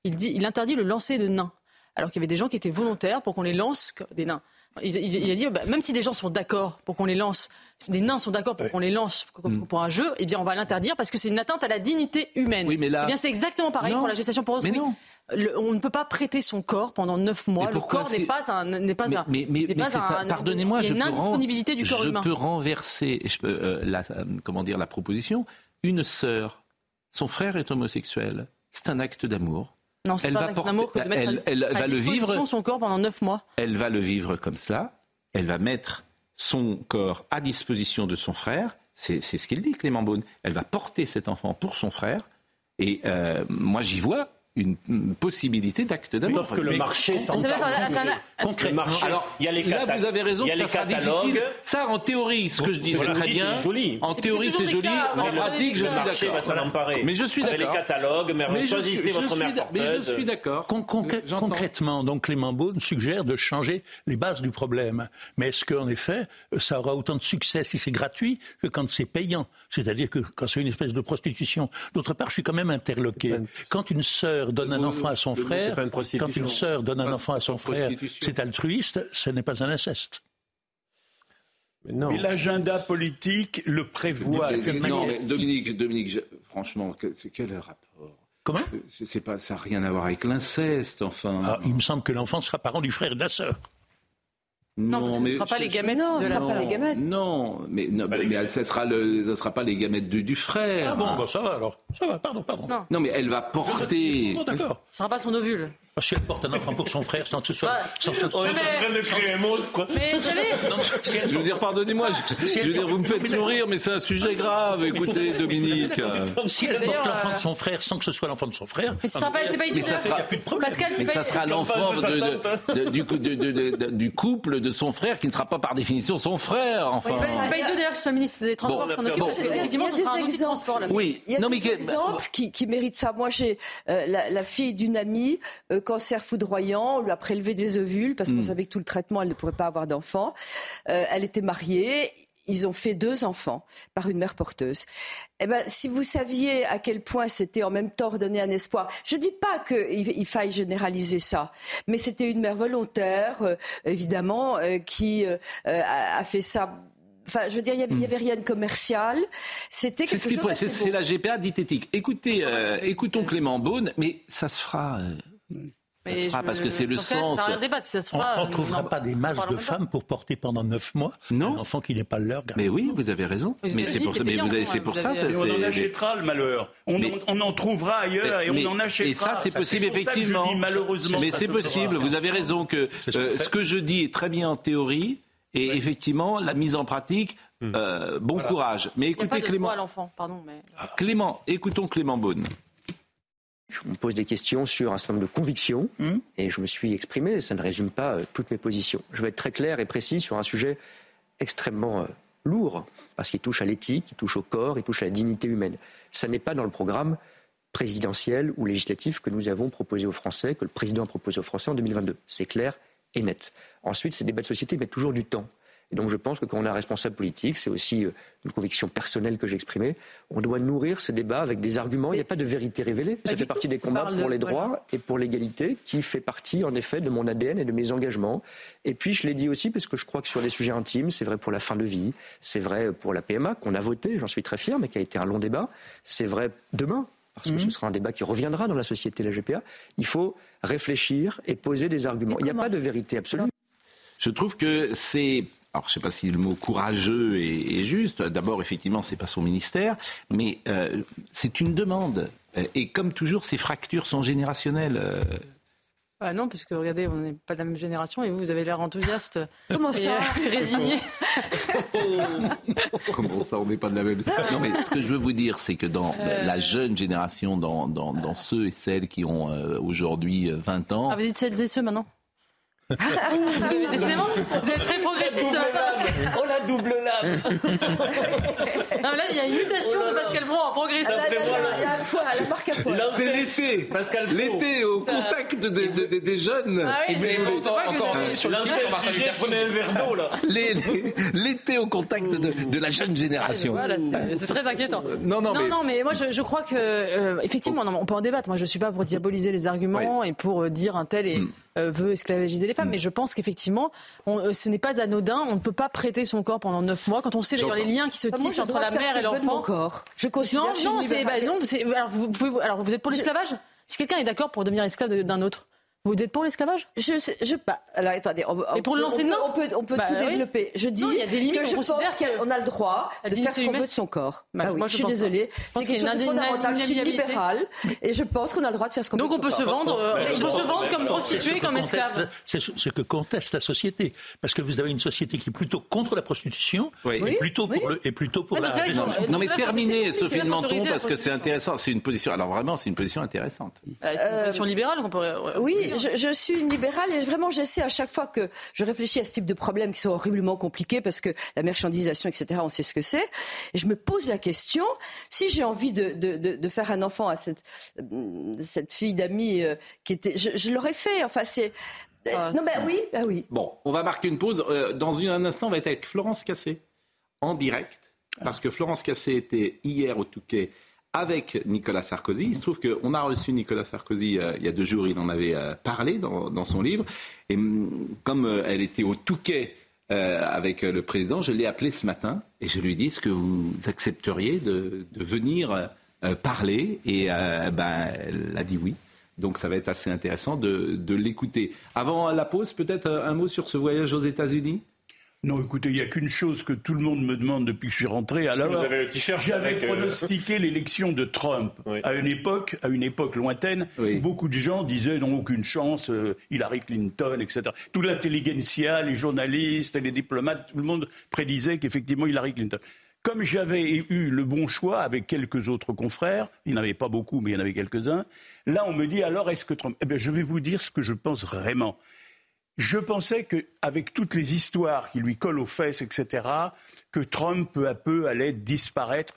Il, dit, il interdit le lancer de nains. Alors qu'il y avait des gens qui étaient volontaires pour qu'on les lance des nains. Il, il- il a dit, bah, même si des gens sont d'accord pour qu'on les lance, si des nains sont d'accord pour qu'on les lance pour, pour un jeu, eh bien on va l'interdire parce que c'est une atteinte à la dignité humaine.
Oui, mais là-
Eh bien c'est exactement pareil
Non.
pour la gestation pour autrui.
Mais non.
Le- on ne peut pas prêter son corps pendant neuf mois. Le corps n'est pas un, n'est pas
Mais,
un,
pardonnez-moi, je peux ren-
indisponibilité du corps
je
humain.
peux renverser, je peux, euh, la, comment dire, la proposition. Une sœur, son frère est homosexuel. C'est un acte d'amour.
Non, c'est
Elle
pas
va porter- elle- elle
à
va le vivre.
son corps pendant neuf mois.
Elle va le vivre comme cela. Elle va mettre son corps à disposition de son frère. C'est c'est ce qu'il dit, Clément Beaune. Elle va porter cet enfant pour son frère. Et euh, moi, j'y vois une, possibilité d'acte d'amour.
Sauf que le
Mais-
marché Le
Concrètement.
marché,
Alors,
il y a les
là, vous avez raison
il y a
que
les
ça sera difficile. Ça, en théorie, ce que je dis, c'est très bien. En théorie,
c'est
joli. En
mais le-
pratique, je
le
suis
marché va
d'accord.
s'en emparer.
Mais je suis
Avec les
d'accord.
catalogues, mais, choisissez votre mère
mais je suis d'accord.
Concrètement, donc Clément Beaune suggère de changer les bases du problème. Mais est-ce qu'en effet, ça aura autant de succès si c'est gratuit que quand c'est payant? C'est-à-dire que quand c'est une espèce de prostitution. D'autre part, je suis quand même interloqué. Quand une sœur donne un enfant à son frère, quand une sœur donne un enfant à son frère, c'est altruiste, ce n'est pas un inceste.
Mais non.
Mais l'agenda politique le prévoit.
Non, mais Dominique, Dominique, je- franchement, que- c'est- quel rapport?
Comment?
C'est- c'est pas, ça n'a rien à voir avec l'inceste, enfin.
Ah, Il me semble que l'enfant sera parent du frère et de la sœur.
Non, parce que ce ne sera pas les gamètes
Non, ce
la
sera pas les gamètes.
Non, mais, non,
les
mais
gamètes.
ça sera le, ça sera pas les gamètes du, du frère.
Ah bon, bah, ça va alors. Ça va, pardon, pardon.
Non.
Non, mais elle va porter.
Bon, d'accord.
Ce ne sera pas son ovule.
Si elle porte un enfant pour son frère sans que ce soit.
Ouais.
sans que ce soit-
On est en train
de créer un monstre.
Mais vous savez,
Si elle
Je veux dire, pardonnez-moi, je, je veux dire, vous me faites sourire, mais c'est un sujet grave. Écoutez, Dominique.
Si elle porte l'enfant
euh,
de son frère sans que ce soit l'enfant de son frère.
mais ce sera pas, c'est pas
a plus de problème.
Pascal, c'est
Mais
pas
ça sera l'enfant du, couple de son frère qui ne sera pas par définition son frère. Enfin.
c'est pas- idiot d'ailleurs que ce soit le ministre des Transports
Bon,
qui s'en occupe.
bon.
parce que,
Il y a-
Effectivement, ce sera
des
un outil transport. là.
Oui,
Il y a
non, mais
des exemples qui, méritent ça. Moi, j'ai euh, la, la fille d'une amie, euh, cancer foudroyant, on lui a prélevé des ovules parce qu'on savait que tout le traitement, elle ne pourrait pas avoir d'enfant. Euh, elle était mariée. Ils ont fait deux enfants par une mère porteuse. Eh ben, si vous saviez à quel point c'était en même temps redonner un espoir, je dis pas qu'il il faille généraliser ça, mais c'était une mère volontaire, euh, évidemment, euh, qui a, a fait ça. Enfin, je veux dire, il y avait, il y avait rien de commercial. C'était
C'est
quelque
ce
chose
c'est- la GPA diététique. Écoutez, euh, écoutons Clément Beaune, mais ça se fera. euh, ça se
Mais
fera
je-
parce que c'est le sens.
Ça
On ne trouvera pas des masses de femmes pour porter pendant neuf mois
Non.
un enfant qui n'est pas leur garant.
Mais oui, vous avez raison. Mais c'est pour, mais
payant,
vous avez- c'est pour
vous
ça.
avez-
ça,
on en achètera le malheur. On,
Mais-
en, on en trouvera ailleurs et
Mais-
on en achètera.
Et ça, c'est possible,
pour ça que je
effectivement.
dis malheureusement.
Mais c'est possible. Vous avez raison que euh, ce que je dis est très bien en théorie. Et effectivement, la mise en pratique,
Hmm.
euh, bon courage. Mais écoutez Clément.
pardon. Mais...
Clément, écoutons Clément Beaune.
On me pose des questions sur un certain nombre de convictions et je me suis exprimé. Ça ne résume pas euh, toutes mes positions. Je vais être très clair et précis sur un sujet extrêmement euh, lourd parce qu'il touche à l'éthique, il touche au corps, il touche à la dignité humaine. Ça n'est pas dans le programme présidentiel ou législatif que nous avons proposé aux Français, que le président a proposé aux Français en 2022. C'est clair et net. Ensuite, ces débats de société mettent toujours du temps. Et donc je pense que quand on est un responsable politique, c'est aussi euh, une conviction personnelle que j'ai exprimée, on doit nourrir ces débats avec des arguments. Il n'y a pas de vérité révélée. Ça fait partie des combats pour
de-
les droits
voilà.
et pour l'égalité, qui fait partie en effet de mon ADN et de mes engagements. Et puis je l'ai dit aussi parce que je crois que sur les sujets intimes, c'est vrai pour la fin de vie, c'est vrai pour la PMA qu'on a voté, j'en suis très fier, mais qui a été un long débat. C'est vrai demain. Parce que ce sera un débat qui reviendra dans la société, la GPA. Il faut réfléchir et poser des arguments. Il n'y a pas de vérité absolue.
Je trouve que c'est. Alors, je ne sais pas si le mot courageux est, est juste. D'abord, effectivement, c'est pas son ministère, mais euh, c'est une demande. Et comme toujours, ces fractures sont générationnelles.
Bah non, puisque regardez, on n'est pas de la même génération et vous, vous avez l'air enthousiaste.
Comment
et,
ça
euh, Résigné.
Comment ça, on n'est pas de la même. Non, mais ce que je veux vous dire, c'est que dans
Euh.
la jeune génération, dans, dans, dans ceux et celles qui ont euh, aujourd'hui euh, 20 ans,
Ah, vous dites celles et ceux maintenant? Vous avez décidément, vous êtes très progressiste parce que-
Oh la double lame
Non, mais là, il y a une mutation de Pascal Pro en progressiste.
Ah,
c'est l'été.
Pascal.
L'été au contact de- de- de- des jeunes.
Ah oui,
voulez-
bon,
encore sur le
sujet, prenez un verre d'eau là.
L'été au contact de, de la jeune génération.
Voilà, c'est- très inquiétant.
Non, non, mais-
non, mais moi, je, je crois que, euh, effectivement, non, on peut en débattre. Moi, je suis pas pour diaboliser les arguments et pour euh, dire un tel et,
Mm.
Euh, veut esclavagiser les femmes. Mais je pense qu'effectivement, euh, ce n'est pas anodin. On ne peut pas prêter son corps pendant neuf mois. Quand on sait d'ailleurs les liens qui se tissent entre la mère et l'enfant.
Je considère
Non, non, c'est, bah, non, alors, vous, pouvez- alors, vous êtes pour l'esclavage? Si quelqu'un est d'accord pour devenir esclave d'un autre, vous êtes pour l'esclavage?
Je, sais- je bah, alors attendez, on,
Et pour le lancer,
on,
non
on peut, on peut
Bah,
tout
oui.
développer. Je dis
Non, il y a des limites,
que
on
je
considère
pense qu'on a le droit de faire ce qu'on veut de son corps.
Bah,
Ah oui,
moi,
je
je
suis désolée.
pas.
C'est quelque chose de
une
fondamental. Je suis libérale et je pense qu'on a le droit de faire ce qu'on veut
Donc
de
on
son
peut se
corps.
vendre, euh, on peut se vendre comme prostituée, comme esclave.
C'est ce que conteste la société. Parce que vous avez une société qui est plutôt contre la prostitution et, plutôt pour le, et plutôt pour
Ah,
la
Non mais terminez, Sophie de Menton, parce que c'est intéressant. C'est une position. Alors vraiment, c'est une position intéressante.
Euh, C'est une position libérale qu'on pourrait.
Oui. Je, je suis une libérale et vraiment j'essaie à chaque fois que je réfléchis à ce type de problèmes qui sont horriblement compliqués parce que la marchandisation, etc., on sait ce que c'est. Et je me pose la question, si j'ai envie de, de, de, de faire un enfant à cette, euh, cette fille d'amis euh, qui était... Je, je l'aurais fait, enfin c'est... euh,
Ah,
non, ben oui, ben oui.
Bon, on va marquer une pause. Euh, dans une- un instant, on va être avec Florence Cassé en direct, parce que Florence Cassé était hier au Touquet avec Nicolas Sarkozy. Il se trouve qu'on a reçu Nicolas Sarkozy euh, il y a deux jours, il en avait euh, parlé dans, son livre. Et hum, comme euh, elle était au Touquet avec le président, je l'ai appelé ce matin et je lui ai dit est-ce que vous accepteriez de, venir parler? Et ben, elle a dit oui. Donc ça va être assez intéressant de, l'écouter. Avant la pause, peut-être un mot sur ce voyage aux États-Unis?
Non, écoutez, il n'y a qu'une chose que tout le monde me demande depuis que je suis rentré. Alors, j'avais
euh,
pronostiqué l'élection de Trump
Oui.
à une époque, à une époque lointaine,
Oui.
où beaucoup de gens disaient n'ont aucune chance, euh, Hillary Clinton, etc. Toute l'intelligentsia, les journalistes, les diplomates, tout le monde prédisait qu'effectivement Hillary Clinton. Comme j'avais eu le bon choix avec quelques autres confrères, il n'y en avait pas beaucoup, mais il y en avait quelques-uns, là on me dit alors est-ce que Trump? Eh bien, je vais vous dire ce que je pense vraiment. Je pensais qu'avec toutes les histoires qui lui collent aux fesses, etc., que Trump, peu à peu, allait disparaître,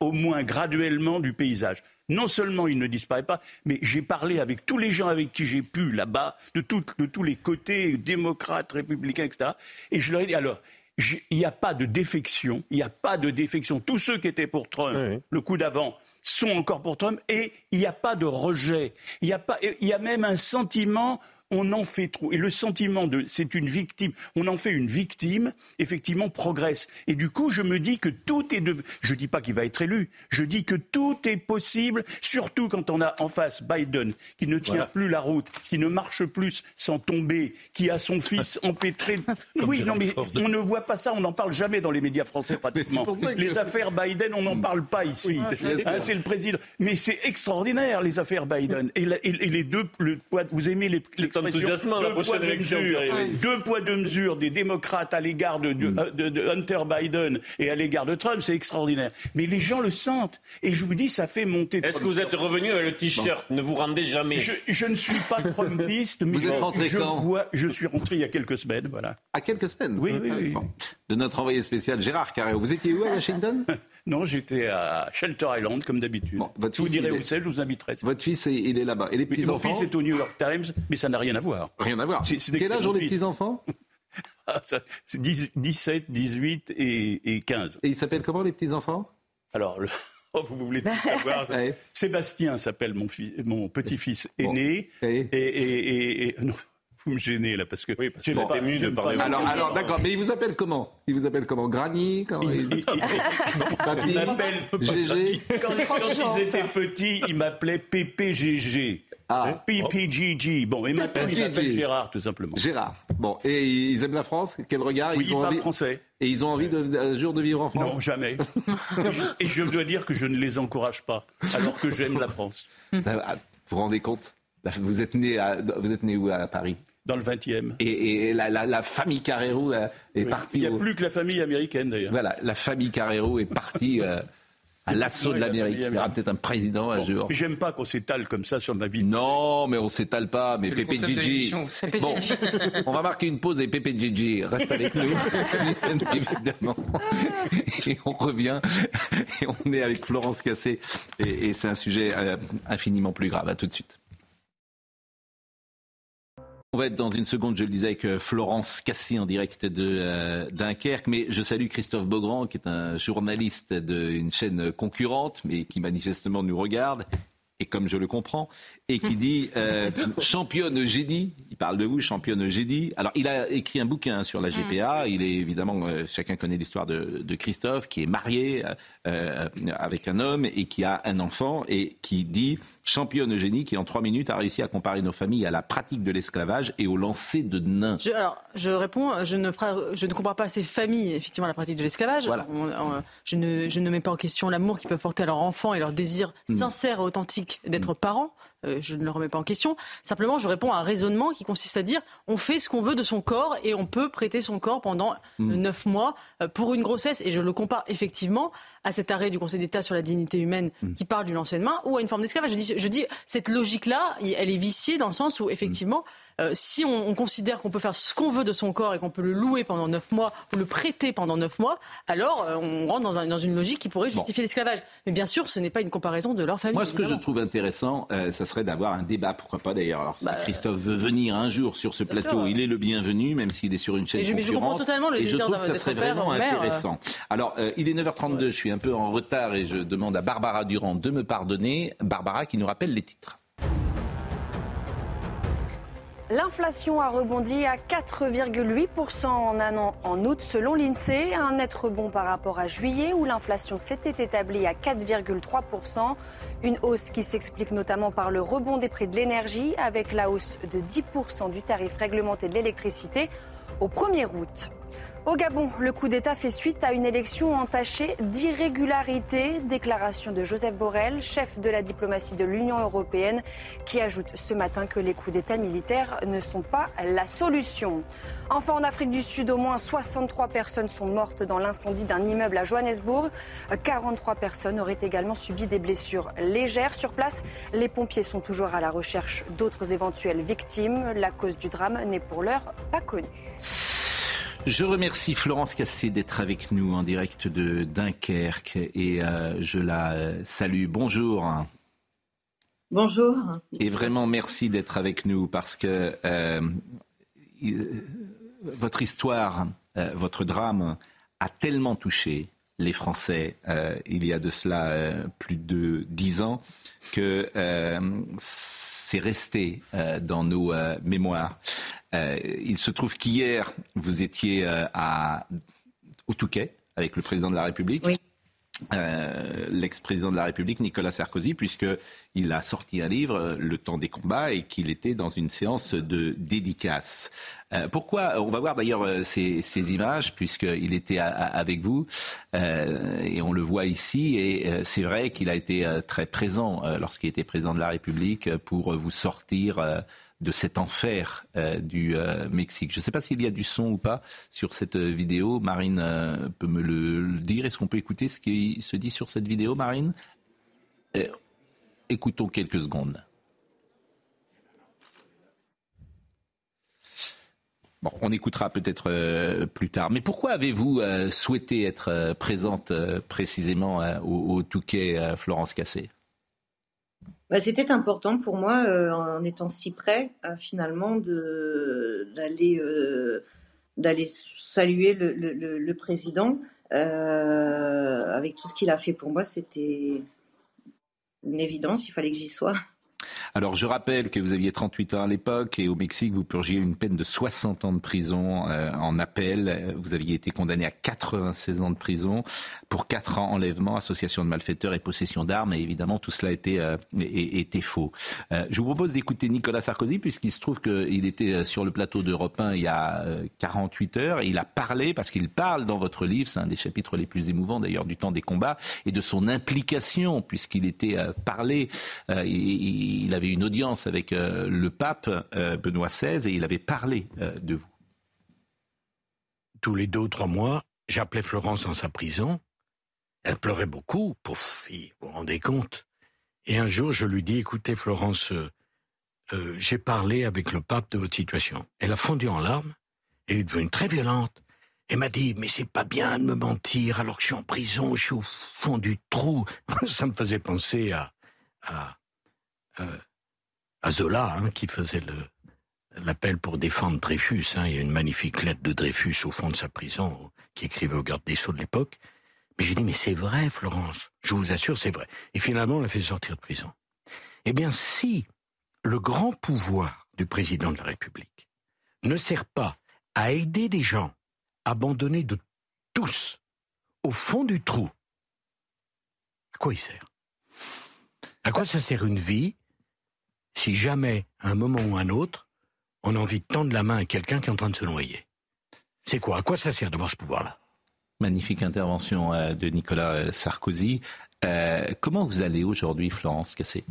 au moins graduellement, du paysage. Non seulement il ne disparaît pas, mais j'ai parlé avec tous les gens avec qui j'ai pu là-bas, de, tout- de tous les côtés, démocrates, républicains, etc., et je leur ai dit, alors, il n'y a pas de défection, il n'y a pas de défection. Tous ceux qui étaient pour Trump,
Oui.
le coup d'avant, sont encore pour Trump, et il n'y a pas de rejet. Il y a, pas, il y a même un sentiment on en fait trop. Et le sentiment de c'est une victime, on en fait une victime, effectivement, progresse. Et du coup, je me dis que tout est de. Je dis pas qu'il va être élu, je dis que tout est possible, surtout quand on a en face Biden, qui ne tient
Voilà.
plus la route, qui ne marche plus sans tomber, qui a son fils empêtré. oui, non, mais on ne voit pas ça, on n'en parle jamais dans les médias français pratiquement. Les affaires Biden, on n'en parle pas ici. Hein, c'est le président. Mais c'est extraordinaire, les affaires Biden. Et, la- et- et les deux, le- vous aimez les,
enthousiasmant la prochaine élection.
Deux poids, deux mesures des démocrates à l'égard de, de, Hunter Biden et à l'égard de Trump, c'est extraordinaire. Mais les gens le sentent. Et je vous dis, ça fait monter.
Est-ce que vous êtes revenu avec le t-shirt Ne vous rendez jamais.
Je, ne suis pas Trumpiste, mais
vous êtes rentré
je,
quand
vois, je suis rentré il y a quelques semaines, voilà.
À quelques semaines
Oui, oui, oui.
De notre envoyé spécial Gérard Carré. Vous étiez où à Washington?
Non, j'étais à Shelter Island, comme d'habitude. je vous dirai où c'est, je vous inviterai.
Votre fils, il est là-bas. Et les petits-enfants
Mon fils est au New York Times, mais ça n'a rien à voir.
Rien à voir. Quel âge ont les petits-enfants
17, 18 et, et 15.
Et ils s'appellent comment les petits-enfants
Alors, le... Oh, vous voulez tout savoir Sébastien s'appelle mon, mon petit-fils aîné. Et, et, et, non, vous me gênez là parce que
oui, parce pas, ému de parler.
Alors, alors d'accord, mais il vous appelle comment? Il vous appelle comment? Granny quand il,
il m'appelle
GG.
Quand, quand ils étaient petits, il m'appelait PPGG. Ah. PPGG. Bon, il m'appelle Gérard tout simplement.
Gérard. Bon, et ils aiment la France? Quel regard?
Oui, ils, ont envie... français.
Et ils ont envie de, un jour de vivre en France?
Non, jamais. et je dois dire que je ne les encourage pas, alors que j'aime la France.
Vous vous rendez compte? Vous êtes né à, vous êtes né où à Paris?
Dans le 20e.
Et, la, la, famille Carrero euh, est partie.
Il n'y a plus que la famille américaine d'ailleurs.
Voilà, la famille Carrero est partie euh, à l'assaut de l'Amérique. Il y aura peut-être un président un jour.
Mais j'aime pas qu'on s'étale comme ça sur ma vie.
Non, mais on s'étale pas. Mais Pépé Gigi. Bon, on va marquer une pause et Pépé Gigi reste avec nous, évidemment. Et on revient et on est avec Florence Cassé et, et c'est un sujet euh, infiniment plus grave. À tout de suite. On va être dans une seconde, je le disais, avec euh, Florence Cassé en direct de euh, Dunkerque. Mais je salue Christophe Beaugrand, qui est un journaliste d'une chaîne concurrente, mais qui manifestement nous regarde, et comme je le comprends, et qui dit euh, championne génie. Il parle de vous, championne génie. Alors, il a écrit un bouquin sur la GPA. Il est évidemment, euh, chacun connaît l'histoire de, de, Christophe, qui est marié euh, avec un homme et qui a un enfant et qui dit championne génie, qui en trois minutes a réussi à comparer nos familles à la pratique de l'esclavage et au lancer de nains.
Je, alors, je réponds, je ne, je ne compare pas ces familles, effectivement, à la pratique de l'esclavage.
Voilà.
je, ne, je ne mets pas en question l'amour qu'ils peuvent porter à leur enfant et leur désir hmm. sincère et authentique d'être hmm. Euh, je ne le remets pas en question. Simplement, je réponds à un raisonnement qui consiste à dire on fait ce qu'on veut de son corps et on peut prêter son corps pendant hmm. neuf mois euh, pour une grossesse. Et je le compare effectivement à cet arrêt du Conseil d'État sur la dignité humaine hmm. qui parle du lancer de main ou à une forme d'esclavage. Je dis, je dis cette logique-là, elle est viciée dans le sens où effectivement, euh, si on, considère qu'on peut faire ce qu'on veut de son corps et qu'on peut le louer pendant neuf mois ou le prêter pendant neuf mois, alors on rentre dans, une logique qui pourrait justifier l'esclavage. Mais bien sûr, ce n'est pas une comparaison de leur famille.
Moi, ce que je trouve intéressant, ça serait d'avoir un débat, pourquoi pas d'ailleurs. Alors, bah, Christophe veut venir un jour sur ce plateau, il est le bienvenu, même s'il est sur une chaîne
je,
concurrente.
je comprends totalement le
et je trouve que ça serait vraiment intéressant. Alors, euh, il est 9h32, je suis un peu en retard et je demande à Barbara Durand de me pardonner. Barbara qui nous rappelle les titres.
L'inflation a rebondi à 4,8% en un an en août selon l'INSEE, un net rebond par rapport à juillet où l'inflation s'était établie à 4,3%, une hausse qui s'explique notamment par le rebond des prix de l'énergie avec la hausse de 10% du tarif réglementé de l'électricité au 1er août. Au Gabon, le coup d'État fait suite à une élection entachée d'irrégularité. Déclaration de Joseph Borrell, chef de la diplomatie de l'Union européenne, qui ajoute ce matin que les coups d'État militaires ne sont pas la solution. Enfin, en Afrique du Sud, au moins 63 personnes sont mortes dans l'incendie d'un immeuble à Johannesburg. 43 personnes auraient également subi des blessures légères. Sur place, les pompiers sont toujours à la recherche d'autres éventuelles victimes. La cause du drame n'est pour l'heure pas connue.
Je remercie Florence Cassé d'être avec nous en direct de Dunkerque et euh, je la salue. Bonjour.
Bonjour.
Et vraiment merci d'être avec nous parce que euh, votre histoire, euh, votre drame a tellement touché les Français il y a de cela plus de dix ans que c'est resté dans nos mémoires. Euh, il se trouve qu'hier, vous étiez euh, à, au Touquet avec le président de la République. Euh, l'ex-président de la République, Nicolas Sarkozy, puisqu'il a sorti un livre, Le temps des combats, et qu'il était dans une séance de dédicace. pourquoi On va voir d'ailleurs ces, ces, images, puisqu'il était avec vous, et on le voit ici, et c'est vrai qu'il a été très présent lorsqu'il était président de la République pour vous sortir de cet enfer du Mexique. Je ne sais pas s'il y a du son ou pas sur cette vidéo. Marine peut me le, dire. Est-ce qu'on peut écouter ce qui se dit sur cette vidéo, Marine? Écoutons quelques secondes. Bon, on écoutera peut-être euh, plus tard. Mais pourquoi avez-vous euh, souhaité être euh, présente précisément au, Touquet, Florence Cassé?
Bah, C'était important pour moi, en étant si près, finalement, d'aller d'aller saluer le, le président. avec tout ce qu'il a fait pour moi, c'était une évidence, il fallait que j'y sois.
Alors je rappelle que vous aviez 38 ans à l'époque et au Mexique vous purgiez une peine de 60 ans de prison euh, en appel. Vous aviez été condamné à 96 ans de prison pour 4 ans enlèvement, association de malfaiteurs et possession d'armes. Et évidemment tout cela était, euh, était faux. Euh, je vous propose d'écouter Nicolas Sarkozy puisqu'il se trouve qu'il était sur le plateau d'Europe 1 il y a 48 heures et il a parlé parce qu'il parle dans votre livre, c'est un des chapitres les plus émouvants d'ailleurs du temps des combats et de son implication puisqu'il était parlé. Et, il avait une audience avec euh, le pape euh, Benoît XVI et il avait parlé euh, de vous.
Tous les deux ou trois mois, j'appelais Florence dans sa prison. Elle pleurait beaucoup, pauvre fille, vous vous rendez compte. Et un jour, je lui dis, écoutez Florence, j'ai parlé avec le pape de votre situation. Elle a fondu en larmes, elle est devenue très violente. Elle m'a dit, mais c'est pas bien de me mentir alors que je suis en prison, je suis au fond du trou. Ça me faisait penser à, euh, à Zola, hein, qui faisait l'appel pour défendre Dreyfus. Hein. Il y a une magnifique lettre de Dreyfus au fond de sa prison, qui écrivait au garde des Sceaux de l'époque. Mais j'ai dit, mais c'est vrai, Florence. Je vous assure, c'est vrai. Et finalement, on l'a fait sortir de prison. Eh bien, si le grand pouvoir du président de la République ne sert pas à aider des gens abandonnés de tous au fond du trou, à quoi il sert? À quoi ça sert une vie si jamais, à un moment ou à un autre, on a envie de tendre la main à quelqu'un qui est en train de se noyer. C'est quoi? À quoi ça sert d'avoir ce pouvoir-là?
Magnifique intervention euh, de Nicolas euh, Sarkozy. Euh, comment vous allez aujourd'hui, Florence Cassé?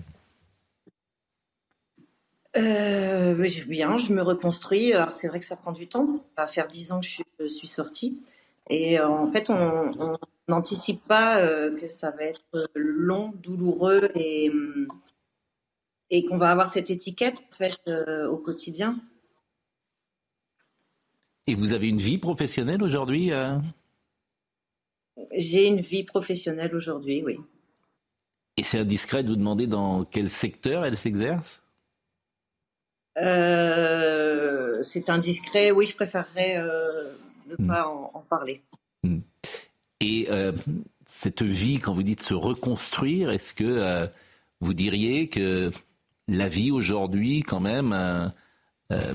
Euh, bien, je me reconstruis. Alors c'est vrai que ça prend du temps. Ça va faire dix ans que je suis, sortie. Et en fait, on n'anticipe pas que ça va être long, douloureux et, hum, et qu'on va avoir cette étiquette en fait euh, au quotidien.
Et vous avez une vie professionnelle aujourd'hui euh?
J'ai une vie professionnelle aujourd'hui, oui.
Et c'est indiscret de vous demander dans quel secteur elle s'exerce?
Euh, C'est indiscret, oui, je préférerais ne hmm. pas en, parler. Hmm.
Et cette vie, quand vous dites se reconstruire, est-ce que vous diriez que la vie aujourd'hui, quand même, euh, euh,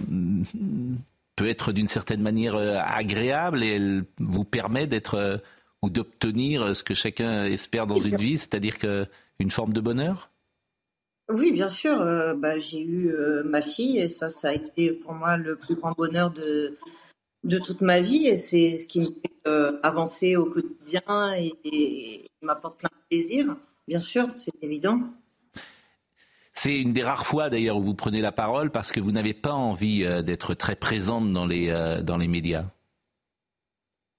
peut être d'une certaine manière euh, agréable et elle vous permet d'être ou d'obtenir ce que chacun espère dans une vie, c'est-à-dire une forme de bonheur?
Oui, bien sûr. Bah, j'ai eu ma fille et ça, ça a été pour moi le plus grand bonheur de de toute ma vie et c'est ce qui me fait avancer au quotidien et m'apporte plein de plaisir. Bien sûr, c'est évident.
C'est une des rares fois d'ailleurs où vous prenez la parole parce que vous n'avez pas envie euh, d'être très présente dans les, euh, dans les médias.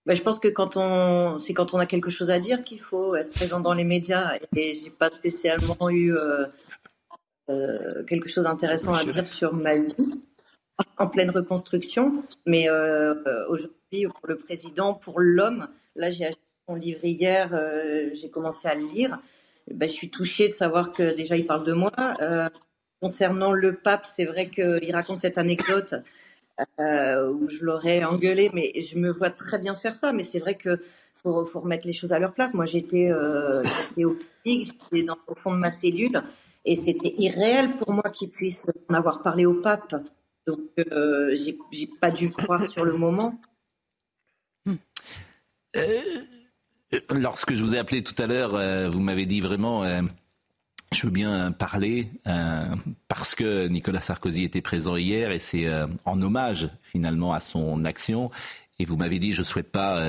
Bah, je pense que quand on, c'est quand on a quelque chose à dire qu'il faut être présent dans les médias. Et j'ai pas spécialement eu euh, quelque chose d'intéressant à dire sur ma vie en pleine reconstruction. Mais aujourd'hui, pour le président, pour l'homme, là j'ai acheté son livre hier, j'ai commencé à le lire. Ben, je suis touchée de savoir que déjà il parle de moi. Euh, concernant le pape, c'est vrai qu'il raconte cette anecdote euh, où je l'aurais engueulé, mais je me vois très bien faire ça. Mais c'est vrai que faut, remettre les choses à leur place. Moi, j'étais euh, au j'étais au fond de ma cellule, et c'était irréel pour moi qu'il puisse en avoir parlé au pape. Donc, j'ai pas dû croire sur le moment.
Euh, Lorsque je vous ai appelé tout à l'heure, euh, vous m'avez dit vraiment, euh, je veux bien parler euh, parce que Nicolas Sarkozy était présent hier et c'est en hommage finalement à son action. Et vous m'avez dit, je ne souhaite pas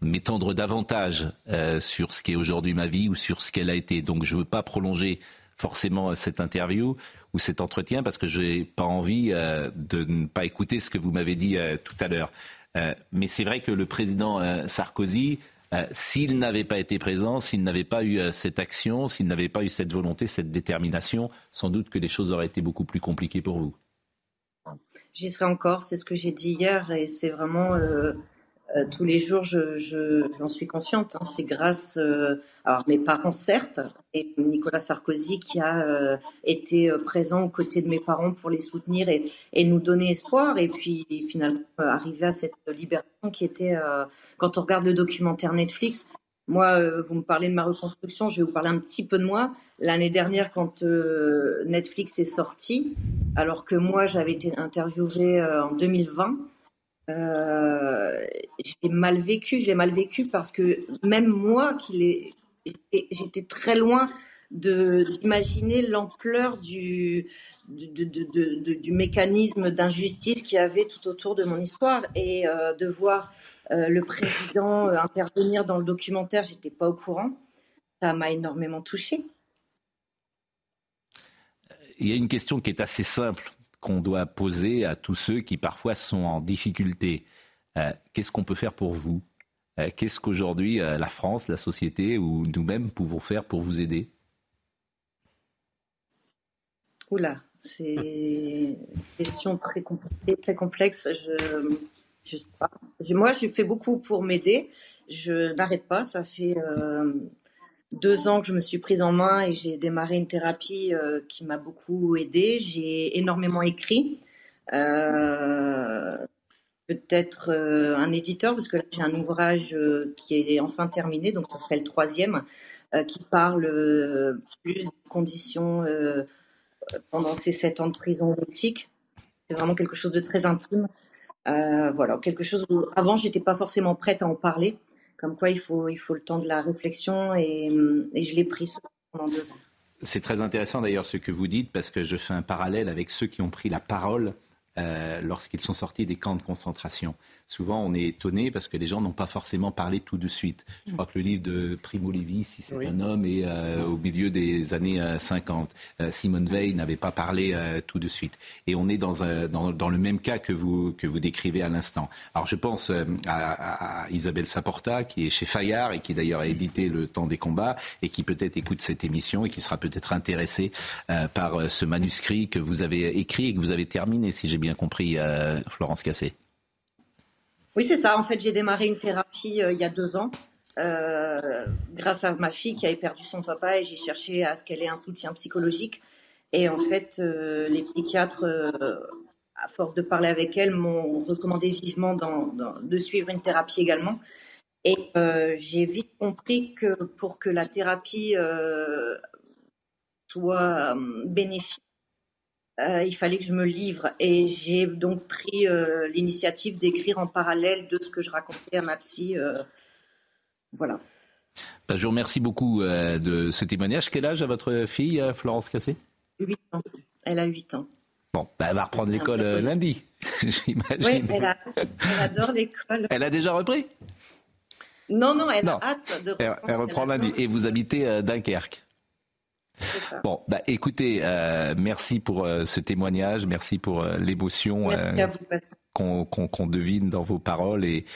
m'étendre davantage sur ce qui est aujourd'hui ma vie ou sur ce qu'elle a été. Donc je ne veux pas prolonger forcément cette interview. ou cet entretien parce que je n'ai pas envie de ne pas écouter ce que vous m'avez dit tout à l'heure. mais c'est vrai que le président Sarkozy euh, s'il n'avait pas été présent, s'il n'avait pas eu euh, cette action, s'il n'avait pas eu cette volonté, cette détermination, sans doute que les choses auraient été beaucoup plus compliquées pour vous.
J'y serai encore, c'est ce que j'ai dit hier, et c'est vraiment euh, euh, tous les jours, je, j'en suis consciente. Hein. c'est grâce, euh, alors mes parents certes, et Nicolas Sarkozy qui a euh, été présent aux côtés de mes parents pour les soutenir et, et nous donner espoir. Et puis finalement arriver à cette libération qui était, quand on regarde le documentaire Netflix, moi, vous me parlez de ma reconstruction, je vais vous parler un petit peu de moi. L'année dernière, quand Netflix est sorti, alors que moi j'avais été interviewée en 2020 euh, j'ai mal vécu, j'ai mal vécu parce que même moi, j'étais très loin d'imaginer l'ampleur du, du, mécanisme d'injustice qu'il y avait tout autour de mon histoire et euh, de voir euh, le président intervenir dans le documentaire, j'étais pas au courant. Ça m'a énormément touchée.
Il y a une question qui est assez simple qu'on doit poser à tous ceux qui parfois sont en difficulté. Euh, qu'est-ce qu'on peut faire pour vous? Euh, Qu'est-ce qu'aujourd'hui euh, la France, la société ou nous-mêmes pouvons faire pour vous aider?
Oula, c'est une question très compliquée, très complexe. Je, je sais pas. Moi, je fais beaucoup pour m'aider. Je n'arrête pas. Ça fait deux ans que je me suis prise en main et j'ai démarré une thérapie euh, qui m'a beaucoup aidée. J'ai énormément écrit. Euh, peut-être euh, un éditeur, parce que là j'ai un ouvrage qui est enfin terminé, donc ce serait le troisième, qui parle plus des conditions pendant ces sept ans de prison éthique. C'est vraiment quelque chose de très intime. voilà, quelque chose où avant j'étais pas forcément prête à en parler. Comme quoi, il faut, il faut le temps de la réflexion et, et je l'ai pris pendant deux ans.
C'est très intéressant d'ailleurs ce que vous dites parce que je fais un parallèle avec ceux qui ont pris la parole euh, lorsqu'ils sont sortis des camps de concentration. Souvent, on est étonné parce que les gens n'ont pas forcément parlé tout de suite. Je crois que le livre de Primo Levi, si c'est un homme, est euh, au milieu des années 50. Euh, Simone Veil n'avait pas parlé tout de suite. Et on est dans, un, dans, dans, le même cas que vous, que vous décrivez à l'instant. Alors, je pense à, à, Isabelle Saporta, qui est chez Fayard et qui d'ailleurs a édité Le Temps des combats et qui peut-être écoute cette émission et qui sera peut-être intéressée par ce manuscrit que vous avez écrit et que vous avez terminé, si j'ai bien compris, euh, Florence Cassé.
Oui, c'est ça. En fait, j'ai démarré une thérapie euh, il y a deux ans. Euh, grâce à ma fille qui avait perdu son papa et j'ai cherché à ce qu'elle ait un soutien psychologique. Et en fait, les psychiatres, à force de parler avec elle, m'ont recommandé vivement de suivre une thérapie également. Et j'ai vite compris que pour que la thérapie soit bénéfique euh, il fallait que je me livre et j'ai donc pris euh, l'initiative d'écrire en parallèle de ce que je racontais à ma psy. Euh, voilà.
Bah, je vous remercie beaucoup de ce témoignage. Quel âge a votre fille, Florence Cassé?
8 ans. Elle a 8 ans.
Bon, bah, elle va reprendre l'école lundi, j'imagine.
Oui, elle, adore l'école.
Elle a déjà repris?
Non, non, elle a hâte de
reprendre. Elle, reprend lundi. Et vous habitez Dunkerque? Bon, bah, écoutez, euh, merci pour euh, ce témoignage, merci pour euh, l'émotion qu'on devine dans vos paroles et,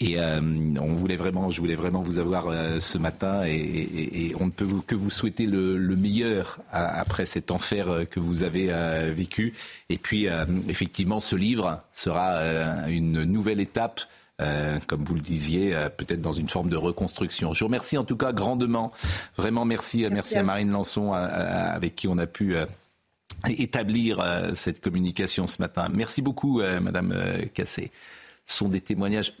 et on voulait vraiment, je voulais vraiment vous avoir ce matin et, et, on ne peut que vous souhaiter le, le meilleur après cet enfer que vous avez vécu. Et puis, effectivement, ce livre sera une nouvelle étape euh, comme vous le disiez, euh, peut-être dans une forme de reconstruction. Je vous remercie en tout cas grandement. Vraiment merci, merci, à, Marine Lançon, avec qui on a pu euh, établir cette communication ce matin. Merci beaucoup, Madame Cassé sont des témoignages.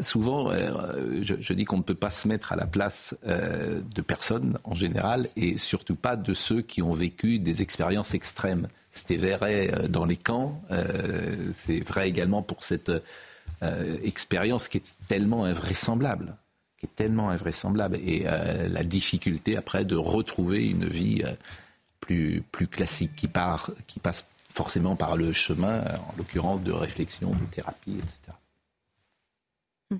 Souvent, je, je, dis qu'on ne peut pas se mettre à la place de personnes en général, et surtout pas de ceux qui ont vécu des expériences extrêmes. C'était vrai dans les camps, c'est vrai également pour cette euh, expérience qui est tellement invraisemblable qui est tellement invraisemblable et euh, la difficulté après de retrouver une vie euh, plus, plus classique qui, part, qui passe forcément par le chemin, en l'occurrence de réflexion, de thérapie, etc. Hmm.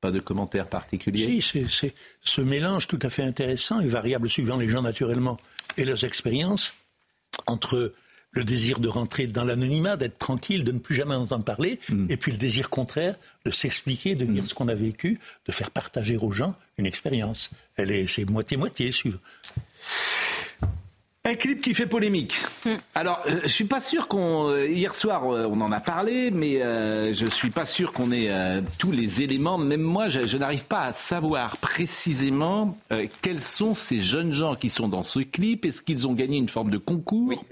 Pas de commentaires particuliers?
Si, c'est ce mélange tout à fait intéressant et variable suivant les gens naturellement et leurs expériences entre le désir de rentrer dans l'anonymat, d'être tranquille, de ne plus jamais en entendre parler,
Mm.
et puis le désir contraire de s'expliquer, de dire ce qu'on a vécu, de faire partager aux gens une expérience. Elle est, c'est moitié-moitié, suivre.
Un clip qui fait polémique. Alors, euh, je suis pas sûr qu'on. euh, hier soir, euh, on en a parlé, mais euh, je suis pas sûr qu'on ait euh, tous les éléments. Même moi, je, je n'arrive pas à savoir précisément euh, quels sont ces jeunes gens qui sont dans ce clip. Est-ce qu'ils ont gagné une forme de concours?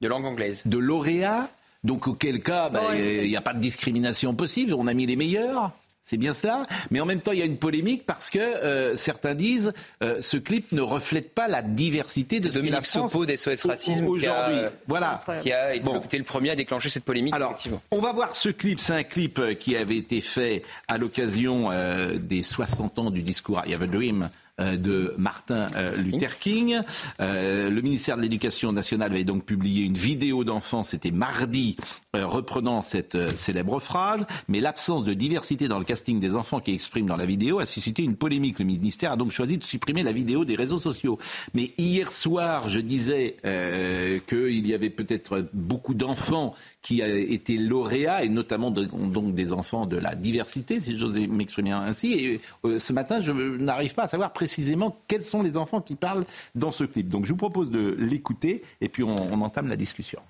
De langue anglaise.
De lauréat Donc, auquel cas, bah, il n'y a pas de discrimination possible. On a mis les meilleurs. C'est bien ça. Mais en même temps, il y a une polémique parce que euh, certains disent euh, ce clip ne reflète pas la diversité de ce
Dominique Sopo d'SOS Racisme
aujourd'hui. Voilà.
qui a été le premier à déclencher cette polémique.
Alors, on va voir ce clip. C'est un clip euh, qui avait été fait à l'occasion euh, des 60 ans du discours I Have a Dream de Martin euh, Luther King. Euh, le ministère de l'Éducation nationale avait donc publié une vidéo d'enfants, c'était mardi, euh, reprenant cette euh, célèbre phrase. Mais l'absence de diversité dans le casting des enfants qui expriment dans la vidéo a suscité une polémique. Le ministère a donc choisi de supprimer la vidéo des réseaux sociaux. Mais hier soir, je disais euh, qu'il y avait peut-être beaucoup d'enfants qui a été lauréats, et notamment de- donc des enfants de la diversité, si j'ose m'exprimer ainsi. Et euh, ce matin, je n'arrive pas à savoir précisément quels sont les enfants qui parlent dans ce clip. Donc je vous propose de l'écouter, et puis on, on entame la discussion.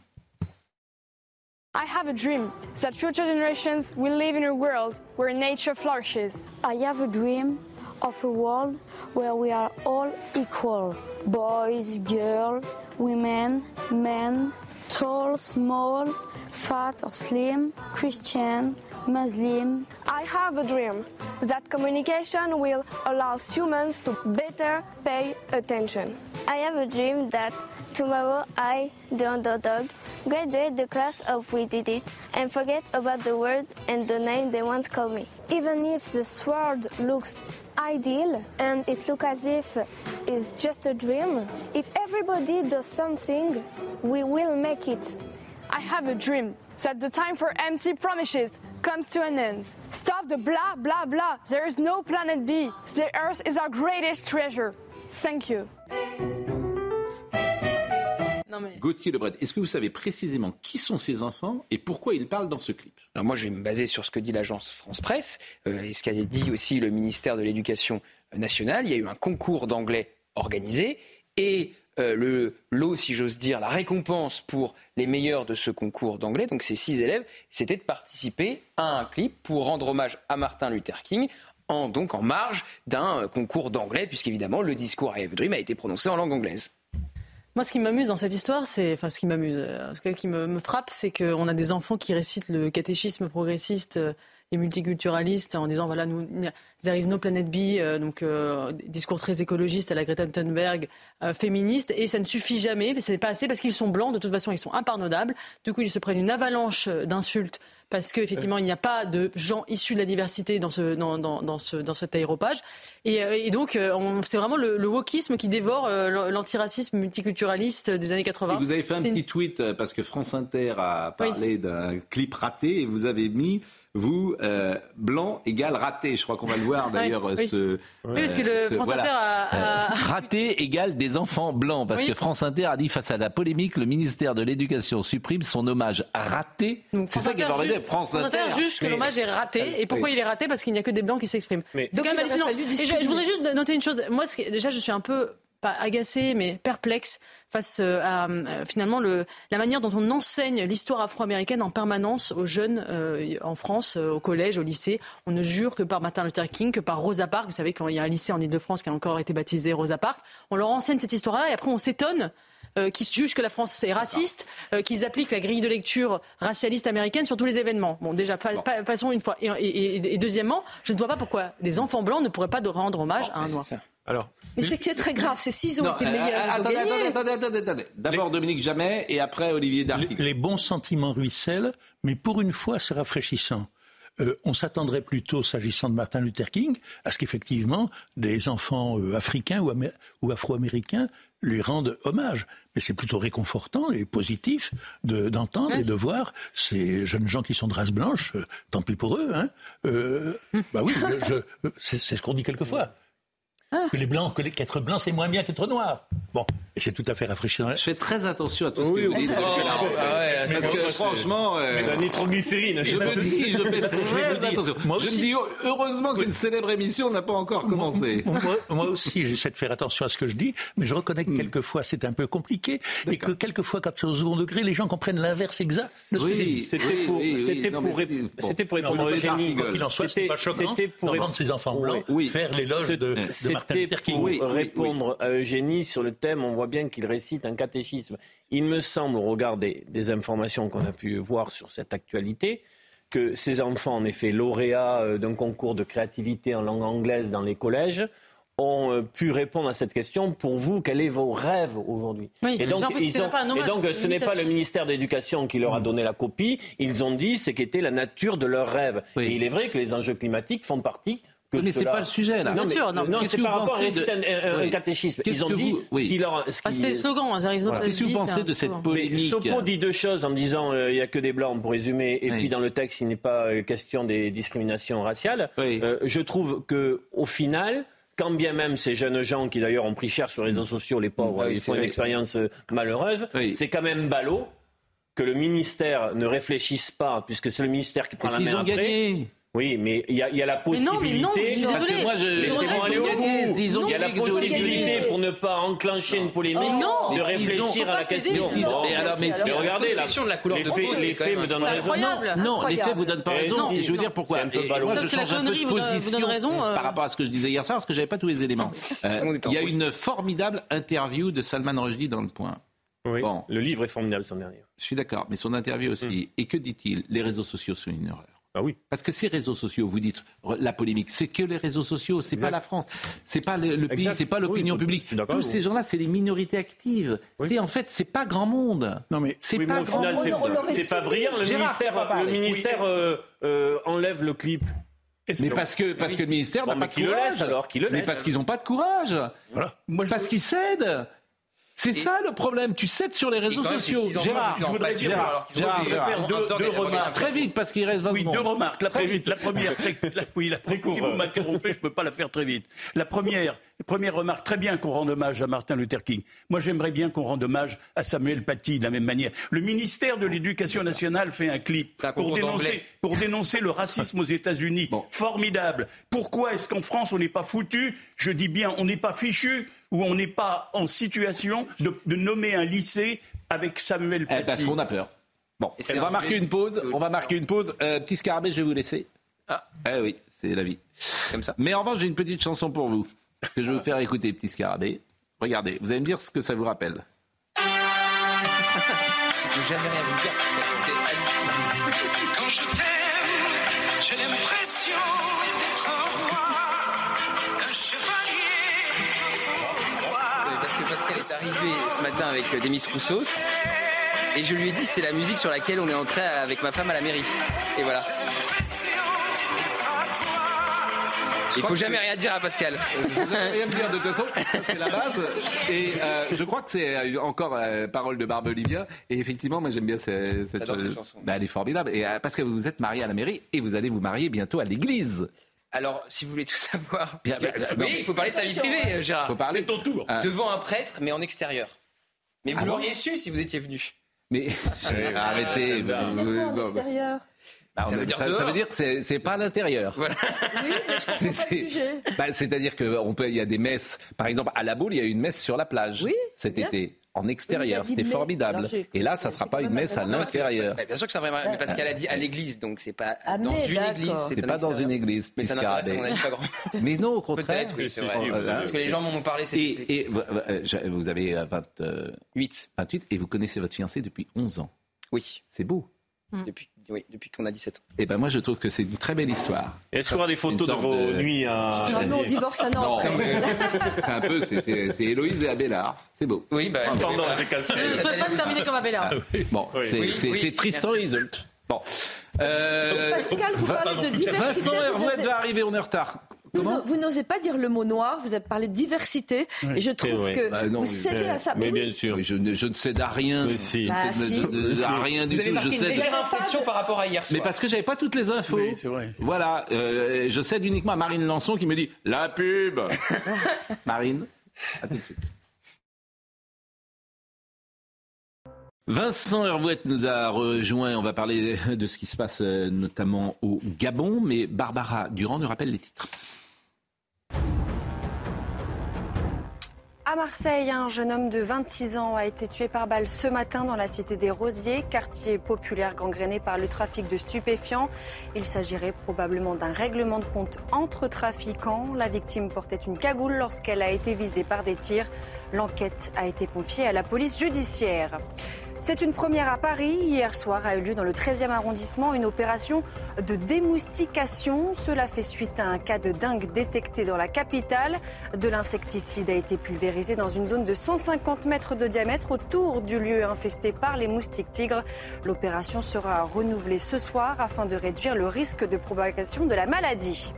I have a dream that future generations will live in a world where nature flourishes.
I have a dream of a world where we are all equal boys, girls, women, men, tall, small, fat or slim, Christian, Muslim.
I have a dream that communication will allow humans to better pay attention.
I have a dream that tomorrow I, the underdog, graduate the class of We Did It and forget about the word and the name they once called me.
Even if this world looks ideal and it looks as if it's just a dream, if everybody does something, we will make it.
I have a dream that the time for empty promises comes to an end. Stop the blah blah blah. There is no planet B. The Earth is our greatest treasure. Thank you.
Gauthier Lebret, est-ce que vous savez précisément qui sont ces enfants et pourquoi ils parlent dans ce clip?
Alors moi, je vais me baser sur ce que dit l'agence France Presse euh, et ce qu'a dit aussi le ministère de l'Éducation nationale. Il y a eu un concours d'anglais organisé et le lot, si j'ose dire, la récompense pour les meilleurs de ce concours d'anglais, donc ces six élèves, c'était de participer à un clip pour rendre hommage à Martin Luther King. En, donc en marge d'un euh, concours d'anglais, puisqu'évidemment le discours à Eve Dream a été prononcé en langue anglaise.
Moi, ce qui m'amuse dans cette histoire, c'est, enfin, ce qui m'amuse, euh, ce qui me, me frappe, c'est qu'on a des enfants qui récitent le catéchisme progressiste euh, et multiculturaliste en disant voilà, nous, there is no planet B, euh, donc euh, discours très écologiste à la Greta Thunberg, euh, féministe, et ça ne suffit jamais, mais ce n'est pas assez parce qu'ils sont blancs, de toute façon, ils sont impardonnables. Du coup, ils se prennent une avalanche d'insultes parce qu'effectivement, il n'y a pas de gens issus de la diversité dans, ce, dans, dans, dans, ce, dans cet aéropage. Et, euh, et donc, euh, on- c'est vraiment le, le wokisme qui dévore l'antiracisme multiculturaliste des années 80.
Et vous avez fait un
une-
petit tweet parce que France Inter a parlé d'un clip raté et vous avez mis vous euh, blanc égale raté. Je crois qu'on va le voir d'ailleurs
oui.
ce.
Oui, parce que le
ce-
France Inter a- a-
Euh, raté égale des enfants blancs parce
Oui.
que France Inter a dit face à la polémique le ministère de l'Éducation supprime son hommage raté. C'est
France
ça qui est
Inter
formidable.
juge-
France
France
Inter.
Inter juge que l'hommage est raté. Et pourquoi
Oui.
il est raté? Parce qu'il n'y a que des blancs qui s'expriment. C'est
Donc, il fallu
Et je, je voudrais juste noter une chose. Moi, déjà, je suis un peu pas agacée, mais perplexe face euh, à euh, finalement le, la manière dont on enseigne l'histoire afro-américaine en permanence aux jeunes euh, en France, euh, au collège, au lycée. On ne jure que par Martin Luther King, que par Rosa Parks. Vous savez qu'il y a un lycée en Ile-de-France qui a encore été baptisé Rosa Parks. On leur enseigne cette histoire-là et après on s'étonne euh, qu'ils jugent que la France est raciste, euh, qu'ils appliquent la grille de lecture racialiste américaine sur tous les événements. Bon, déjà, pa- pa- passons une fois. Et, et- et- et deuxièmement, je ne vois pas pourquoi des enfants blancs ne pourraient pas de rendre hommage à un noir.
Alors,
Mais c'est que c'est très grave. C'est s'ils ont
Non,
été
euh,
meilleurs,
attendez, attendez, attendez, attendez, attendez. D'abord Dominique Jamais et après Olivier Darty.
Les, les bons sentiments ruissellent, mais pour une fois, c'est rafraîchissant. Euh, on s'attendrait plutôt, s'agissant de Martin Luther King, à ce qu'effectivement des enfants euh, africains ou, amé- ou afro-américains lui rendent hommage. Mais c'est plutôt réconfortant et positif de- d'entendre et de voir ces jeunes gens qui sont de race blanche, euh, tant pis pour eux. Hein, euh, bah oui, c'est ce qu'on dit quelquefois. Que les blancs, que les- qu'être blanc, c'est moins bien qu'être noir. Bon, c'est tout à fait rafraîchissant.
Je fais très attention à tout ce
Oui,
que vous
oui.
dites.
Oh, ah ouais,
parce que franchement, euh,
Mais la nitroglycérine,
je
je
me dis, je fais très attention.
moi
Je me dis, heureusement qu'une célèbre émission n'a pas encore commencé.
Moi, moi aussi, j'essaie de faire attention à ce que je dis, mais je reconnais
Hmm.
que quelquefois c'est un peu compliqué et que quelquefois, quand c'est au second degré, les gens comprennent l'inverse exact de ce que j'ai dit.
C'était pour, c'était pour, c'était pour répondre à Eugénie.
Quoi qu'il en soit, c'est
C'était-
pas choquant
c'était pour
d'entendre ces enfants blancs
Oui.
faire l'éloge de, Martin
C'était
Luther King.
pour répondre à Eugénie sur le thème, on voit bien qu'il récite un catéchisme. Il me semble, au regard des, des informations qu'on a pu voir sur cette actualité, que ces enfants, en effet, lauréats euh, d'un concours de créativité en langue anglaise dans les collèges, ont euh, pu répondre à cette question. Pour vous, quels sont vos rêves aujourd'hui?
Oui,
et, donc,
l'impression que
ils
c'était
ont-
pas un hommage,
et donc, ce n'est pas le ministère de l'Éducation qui leur a donné la copie. Ils ont dit ce qu'était la nature de leurs rêves. Et il est vrai que les enjeux climatiques font partie que
mais c'est
cela-
pas le sujet, là.
Non,
Bien
mais-
sûr, non.
non,
Qu'est-ce
c'est
que
par
vous
rapport à
pensez de-
réciter un, un-
Oui.
catéchisme?
Qu'est-ce
Ils ont
que
dit
vous- oui.
ce qui leur. ce
Ah, c'était hein,
Voilà.
Qu'est-ce que vous pensez de cette
polémique?
Sopo dit deux choses en disant euh, il n'y a que des blancs pour résumer, et
Oui.
puis dans le texte il n'est pas euh, question des discriminations raciales. Euh, je trouve que au final. Quand bien même ces jeunes gens qui d'ailleurs ont pris cher sur les réseaux sociaux, les pauvres,
Ah oui,
ils font une expérience euh, malheureuse, c'est quand même ballot que le ministère ne réfléchisse pas, puisque c'est le ministère qui prend
Mais
la main
ont
après.
gagné.
Oui, mais il y, y a la
Mais
possibilité.
non, mais non, je suis
Parce que moi, je-
Je
aller au bout. Il y a la possibilité pour ne pas enclencher une polémique,
Oh non.
de
Mais
réfléchir à la question.
céder.
Bon.
Et alors, mais
Mais regardez,
la de la couleur
les
de
faits,
peau,
les faits me donnent raison.
Non, les faits vous donnent pas raison. Et je vous dire pourquoi.
C'est un peu
Et
ballot.
moi,
Parce
je
que la
change un peu
connerie
de
vous donne- vous
position
raison, euh.
par rapport à ce que je disais hier soir, parce que j'avais pas tous les éléments. Euh,
On est en
Il y a une formidable interview de Salman Rushdie dans Le Point.
Oui,
Bon.
Le livre est formidable, son dernier.
Je suis d'accord, mais son interview aussi. Et que dit-il? Les réseaux sociaux sont une erreur.
Ah oui.
Parce que ces réseaux sociaux, vous dites la polémique, c'est que les réseaux sociaux, c'est pas la France, c'est pas le, le pays, c'est pas l'opinion
Oui,
publique. Tous ces gens-là, c'est les minorités actives. C'est en fait, c'est pas grand monde.
Non mais
C'est
Oui, mais
pas
au
grand
final,
monde.
c'est- pas brillant. Le
Gérard,
ministère,
faut pas
le
parler.
ministère euh, euh, enlève le clip.
Mais parce que, parce que le ministère n'a
mais
pas de
qui le
courage.
laisse alors, qui le
Mais
laisse.
parce qu'ils n'ont pas de courage.
voilà. Moi, je-
Parce qu'ils cèdent. C'est ça le problème. Tu cèdes sur les réseaux sociaux. Gérard, je voudrais dire,
alors
Gérard, Gérard,
faire
deux- remarques.
Très vite, parce qu'il reste 20
Oui,
secondes.
deux remarques. La, première, la première, très, la- oui, la,
Très court,
si vous m'interrompez, je ne peux pas la faire très vite. La première, première remarque, très bien qu'on rende hommage à Martin Luther King. Moi, j'aimerais bien qu'on rende hommage à Samuel Paty de la même manière. Le ministère de l'Éducation nationale fait un clip pour dénoncer,
d'anglais.
pour dénoncer le racisme aux États-Unis.
Bon.
Formidable. Pourquoi est-ce qu'en France, on n'est pas foutu? Je dis bien, on n'est pas fichu ou on n'est pas en situation de, de nommer un lycée avec Samuel
Eh,
Paty
parce qu'on a peur. Bon, on va marquer une pause. On va marquer une pause. Euh, petit scarabée, je vais vous laisser.
Ah.
Eh oui, c'est la vie.
Comme ça.
Mais en revanche, j'ai une petite chanson pour vous que je vais vous faire écouter, petit scarabée. Regardez, vous allez me dire ce que ça vous rappelle.
Je n'ai jamais rien vous dire.
Quand je t'aime, j'ai l'impression
est arrivé ce matin avec euh, Demis Roussos. Et je lui ai dit, c'est la musique sur laquelle on est entré avec ma femme à la mairie. Et voilà. Il faut jamais rien dire à Pascal.
Je vous ai rien me dire de toute façon, c'est la base. Et euh, je crois que c'est euh, encore euh, parole de Barbe Olivia. Et effectivement, moi j'aime bien cette, cette
J'adore cette
chanson. Bah, elle est formidable. Et euh, parce que vous vous êtes marié à la mairie et vous allez vous marier bientôt à l'église.
Alors, si vous voulez tout savoir.
Bien, bien, non,
oui, il faut parler de sa vie privée, euh, Gérard.
Faut parler.
ton tour.
Ah.
Devant un prêtre, mais en extérieur. Mais vous
Ah
l'auriez su si vous étiez venu.
Mais arrêtez.
Ah,
vous-
En extérieur.
bah, on
Ça veut dire
ça- ça
dehors.
veut dire que c'est- c'est pas à l'intérieur.
Voilà.
Oui, mais je comprends
C'est-
pas
c'est-
le sujet.
Bah, C'est-à-dire qu'il y a des messes. Par exemple, à la boule, il y a une messe sur la plage
Oui,
cet
bien.
été, en extérieur. C'était formidable. Et là, ça ne sera pas une messe à l'intérieur.
Bien sûr que vrai mariage, mais parce qu'elle a dit à l'église, donc c'est pas
Ah,
dans une église.
C'est pas dans une église,
Mais ça pas grand.
Mais non, au contraire.
Peut-être, oui, c'est
si,
vrai.
vous avez-
Parce que les gens m'ont parlé, c'est
Et, et vous- euh, vous avez euh, 20, euh,
8.
28 et vous connaissez votre fiancé depuis 11 ans.
Oui,
C'est beau.
depuis, oui, depuis qu'on a 17 ans.
Et ben moi, je trouve que c'est une très belle histoire.
Est-ce qu'on aura des photos de vos
de-
nuits à.
Non, non, on divorce après.
mais c'est un peu, c'est- Héloïse et Abélard. C'est beau.
Oui, bah,
Pendant la séquence.
Je ne souhaite pas de terminer comme Abella.
Bon,
Oui.
c'est
Oui,
c'est-
oui.
c'est Tristan Isolde. Bon. Euh,
Pascal, vous parlez de diversité.
Vincent
vous
Hervouet
avez-
va arriver, on est en retard.
Vous, n'osez pas dire le mot noir, vous avez parlé de diversité, et je trouve
vrai.
que
Bah non,
vous
mais-
cédez à ça.
Mais bien sûr.
Oui, je, ne, je ne cède à rien.
Mais si.
Je ne
Bah,
cède
si.
de- de- à rien du
Vous avez
tout.
marqué
Je
une
cède.
légère inflexion par rapport à hier soir.
Mais parce que j'avais pas toutes les infos.
Oui, c'est vrai.
Voilà, euh, je cède uniquement à Marine Lançon qui me dit la pub. Marine, à tout de suite. Vincent Hervouette nous a rejoint. On va parler de ce qui se passe euh, notamment au Gabon. Mais Barbara Durand nous rappelle les titres.
À Marseille, un jeune homme de 26 ans a été tué par balle ce matin dans la cité des Rosiers, quartier populaire gangréné par le trafic de stupéfiants. Il s'agirait probablement d'un règlement de compte entre trafiquants. La victime portait une cagoule lorsqu'elle a été visée par des tirs. L'enquête a été confiée à la police judiciaire. C'est une première à Paris. Hier soir a eu lieu dans le 13e arrondissement une opération de démoustication. Cela fait suite à un cas de dingue détecté dans la capitale. De l'insecticide a été pulvérisé dans une zone de 150 mètres de diamètre autour du lieu infesté par les moustiques tigres. L'opération sera renouvelée ce soir afin de réduire le risque de propagation de la maladie.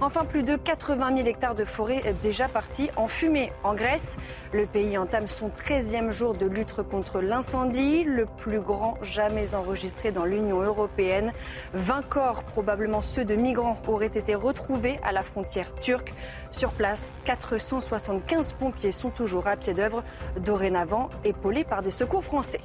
Enfin, plus de 80 000 hectares de forêt déjà partis en fumée en Grèce. Le pays entame son 13e jour de lutte contre l'incendie, le plus grand jamais enregistré dans l'Union européenne. 20 corps, probablement ceux de migrants, auraient été retrouvés à la frontière turque. Sur place, 475 pompiers sont toujours à pied d'œuvre, dorénavant épaulés par des secours français.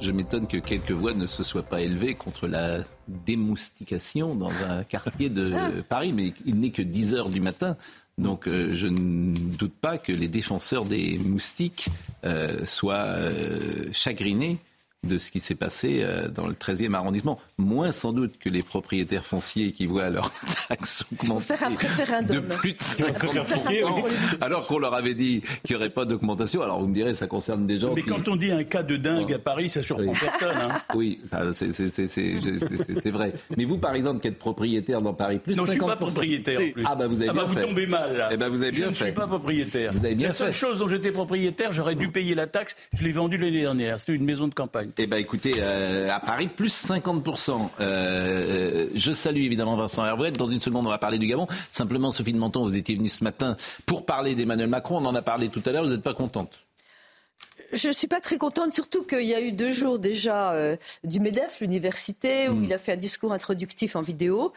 Je m'étonne que quelques voix ne se soient pas élevées contre la démoustication dans un quartier de Paris, mais il n'est que 10 heures du matin. Donc euh, je ne doute pas que les défenseurs des moustiques euh, soient euh, chagrinés de ce qui s'est passé euh, dans le 13e arrondissement. Moins sans doute que les propriétaires fonciers qui voient leur taxe augmenter
Faire un référendum.
de plus de
vont se faire piquer,
50%,
oui.
alors qu'on leur avait dit qu'il n'y aurait pas d'augmentation. Alors vous me direz, ça concerne des gens
Mais
qui...
quand on dit un cas de dingue à Paris, ça surprend
Oui.
personne. hein.
Oui, c'est- vrai. Mais vous, par exemple, qui êtes propriétaire dans Paris, plus
Non, je
50%.
suis pas propriétaire. en plus.
Ah bah vous avez
Ah
bien
bah, vous
fait.
tombez mal là.
Eh ben vous avez bien
je ne
fait.
suis pas propriétaire.
Vous avez bien
La seule
fait.
chose dont j'étais propriétaire, j'aurais dû payer la taxe. Je l'ai vendue l'année dernière. C'était une maison de campagne.
Eh ben écoutez, euh, à Paris, plus 50%. Euh, je salue évidemment Vincent Hervouette. Dans une seconde, on va parler du Gabon. Simplement, Sophie de Menton, vous étiez venue ce matin pour parler d'Emmanuel Macron. On en a parlé tout à l'heure. Vous n'êtes pas contente?
Je ne suis pas très contente, surtout qu'il y a eu deux jours déjà euh, du MEDEF, l'université, où
Mm.
il a fait un discours introductif en vidéo.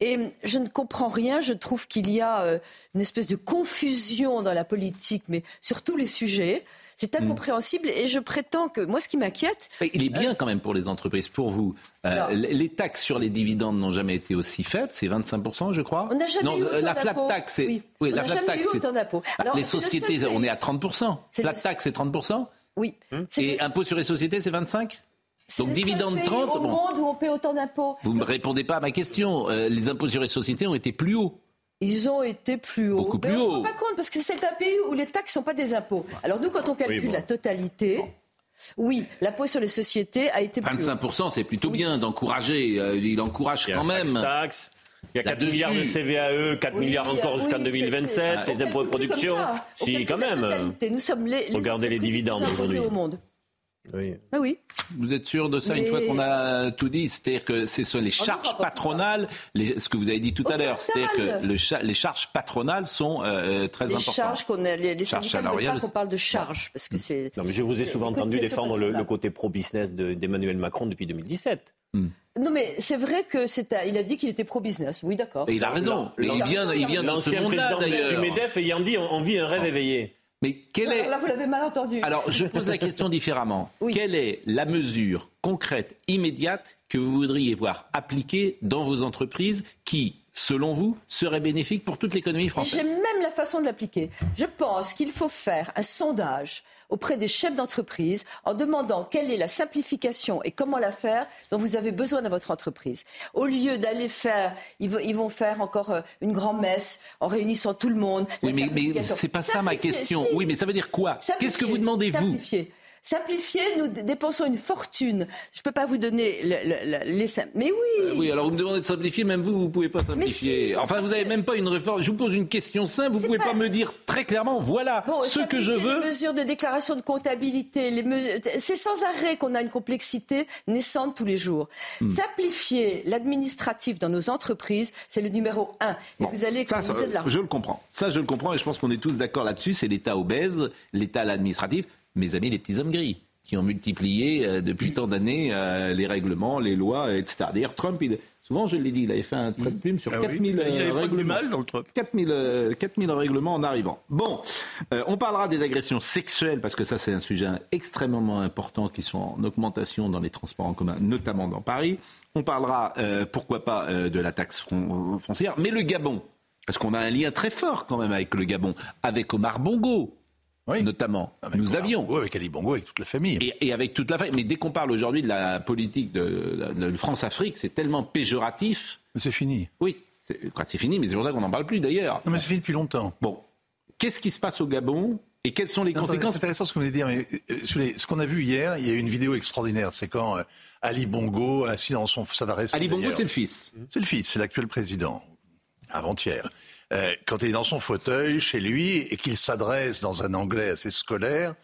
Et je ne comprends rien. Je trouve qu'il y a euh, une espèce de confusion dans la politique, mais sur tous les sujets. C'est incompréhensible. Et je prétends que moi, ce qui m'inquiète,
Mais Il est bien quand même pour les entreprises, pour vous. Euh, les taxes sur les dividendes n'ont jamais été aussi faibles, c'est 25%, je crois.
on n'a jamais
non,
eu
euh,
autant
la flat
d'impôts.
tax, c'est
Oui.
oui,
On
la
n'a
flat
jamais
tax,
eu autant d'impôts.
Bah,
Alors,
les
le seul
sociétés, on est à 30%.
C'est
Flat
le-
tax, c'est 30%.
oui, c'est
Et
le-
impôt sur les sociétés, c'est 25
c'est
Donc
le seul
dividende
pays
30,
au
bon.
monde où on paie autant d'impôts.
Vous ne me répondez pas à ma question. Euh, les impôts sur les sociétés ont été plus hauts.
Ils ont été plus hauts.
Plus
on ne se
haut.
rend pas compte parce que c'est un pays où les taxes ne sont pas des impôts. Alors nous, quand on calcule
bon.
la totalité, oui, l'impôt sur les sociétés a été plus haut.
25%, c'est plutôt bien d'encourager. Euh, il encourage
Il y a
quand même.
taxe. Il y a 4
Là-dessus.
milliards de CVAE, 4
Oui,
milliards encore jusqu'en
c'est-
2027,
c'est-
les impôts de production. Si, quand même.
totalité. Nous sommes les, les
Regardez les dividendes
plus imposées
aujourd'hui.
au monde.
Oui.
Ah oui.
Vous êtes sûr de ça une fois qu'on a tout dit? C'est-à-dire que c'est sur les
En
charges patronales, les- ce que vous avez dit tout à
Au
l'heure, c'est-à-dire que
total.
le cha- les charges patronales sont euh, très
Les
importantes.
charges qu'on a, les, les
Charges
syndicats ne veulent
salariales
pas qu'on parle de charges parce que c'est.
Non, mais je vous ai souvent entendu défendre le, côté pro-business de- d'Emmanuel Macron depuis 2017.
Non mais c'est vrai que c'est. Il a dit qu'il était pro-business. Oui, d'accord.
Et il a raison. Mais il vient, il vient dans ce monde-là
président du
d'ailleurs.
MEDEF ayant dit on, on vit un rêve éveillé.
Mais quel
Non,
est
alors là, vous l'avez mal entendu.
Alors, je pose la question différemment.
Oui.
Quelle est la mesure concrète, immédiate, que vous voudriez voir appliquée dans vos entreprises qui, selon vous, serait bénéfique pour toute l'économie française?
J'aime même la façon de l'appliquer. Je pense qu'il faut faire un sondage auprès des chefs d'entreprise en demandant quelle est la simplification et comment la faire dont vous avez besoin dans votre entreprise. Au lieu d'aller faire, ils vont, faire encore euh, une grand-messe en réunissant tout le monde.
Oui, mais, mais c'est pas ça ma question.
si.
Oui, mais ça veut dire quoi? Qu'est-ce que vous demandez, vous?
Simplifier. Nous dépensons une fortune. Je ne peux pas vous donner le- le- le- les... Mais oui
Euh, Oui, alors vous me demandez de simplifier, même vous, vous pouvez pas simplifier.
si.
Enfin, vous n'avez même pas une réforme. Je vous pose une question simple, vous
C'est
pouvez pas...
pas-
me dire très clairement, voilà
Bon,
ce que je veux.
Les mesures de déclaration de comptabilité, les mesures, c'est sans arrêt qu'on a une complexité naissante tous les jours.
Hmm.
Simplifier l'administratif dans nos entreprises, c'est le numéro un.
Bon,
vous allez
ça, ça,
de l'argent.
je le comprends. Ça, je le comprends et je pense qu'on est tous d'accord là-dessus. C'est l'État obèse, l'État administratif, mes amis les petits hommes gris, qui ont multiplié euh, depuis tant d'années euh, les règlements, les lois, euh, etc. D'ailleurs, Trump, il- souvent, je l'ai dit, il avait fait un trait de plume sur
Ah oui.
4000
Il
euh, règlements.
mal dans le Trump.
4000, euh, 4000 règlements en arrivant. Bon, euh, on parlera des agressions sexuelles parce que ça c'est un sujet extrêmement important qui sont en augmentation dans les transports en commun, notamment dans Paris. On parlera, euh, pourquoi pas, euh, de la taxe fron- foncière, mais le Gabon, parce qu'on a un lien très fort quand même avec le Gabon, avec Omar Bongo. Notamment, nous avions.
avec Ali Bongo, avec toute la famille.
Et, et avec toute la famille. Mais dès qu'on parle aujourd'hui de la politique de, France-Afrique, c'est tellement péjoratif.
C'est fini.
Oui, c'est fini, mais c'est pour ça qu'on n'en parle plus d'ailleurs.
Non, mais c'est fini depuis longtemps.
Bon, qu'est-ce qui se passe au Gabon et quelles sont les
Non,
conséquences
C'est intéressant ce que vous venez de dire, mais euh, les- ce qu'on a vu hier, il y a eu une vidéo extraordinaire. C'est quand euh, Ali Bongo, assis dans son. Ça va rester,
Ali Bongo, c'est le fils.
C'est le fils, c'est l'actuel président, avant-hier. Euh, quand il est dans son fauteuil chez lui et qu'il s'adresse dans un anglais assez scolaire,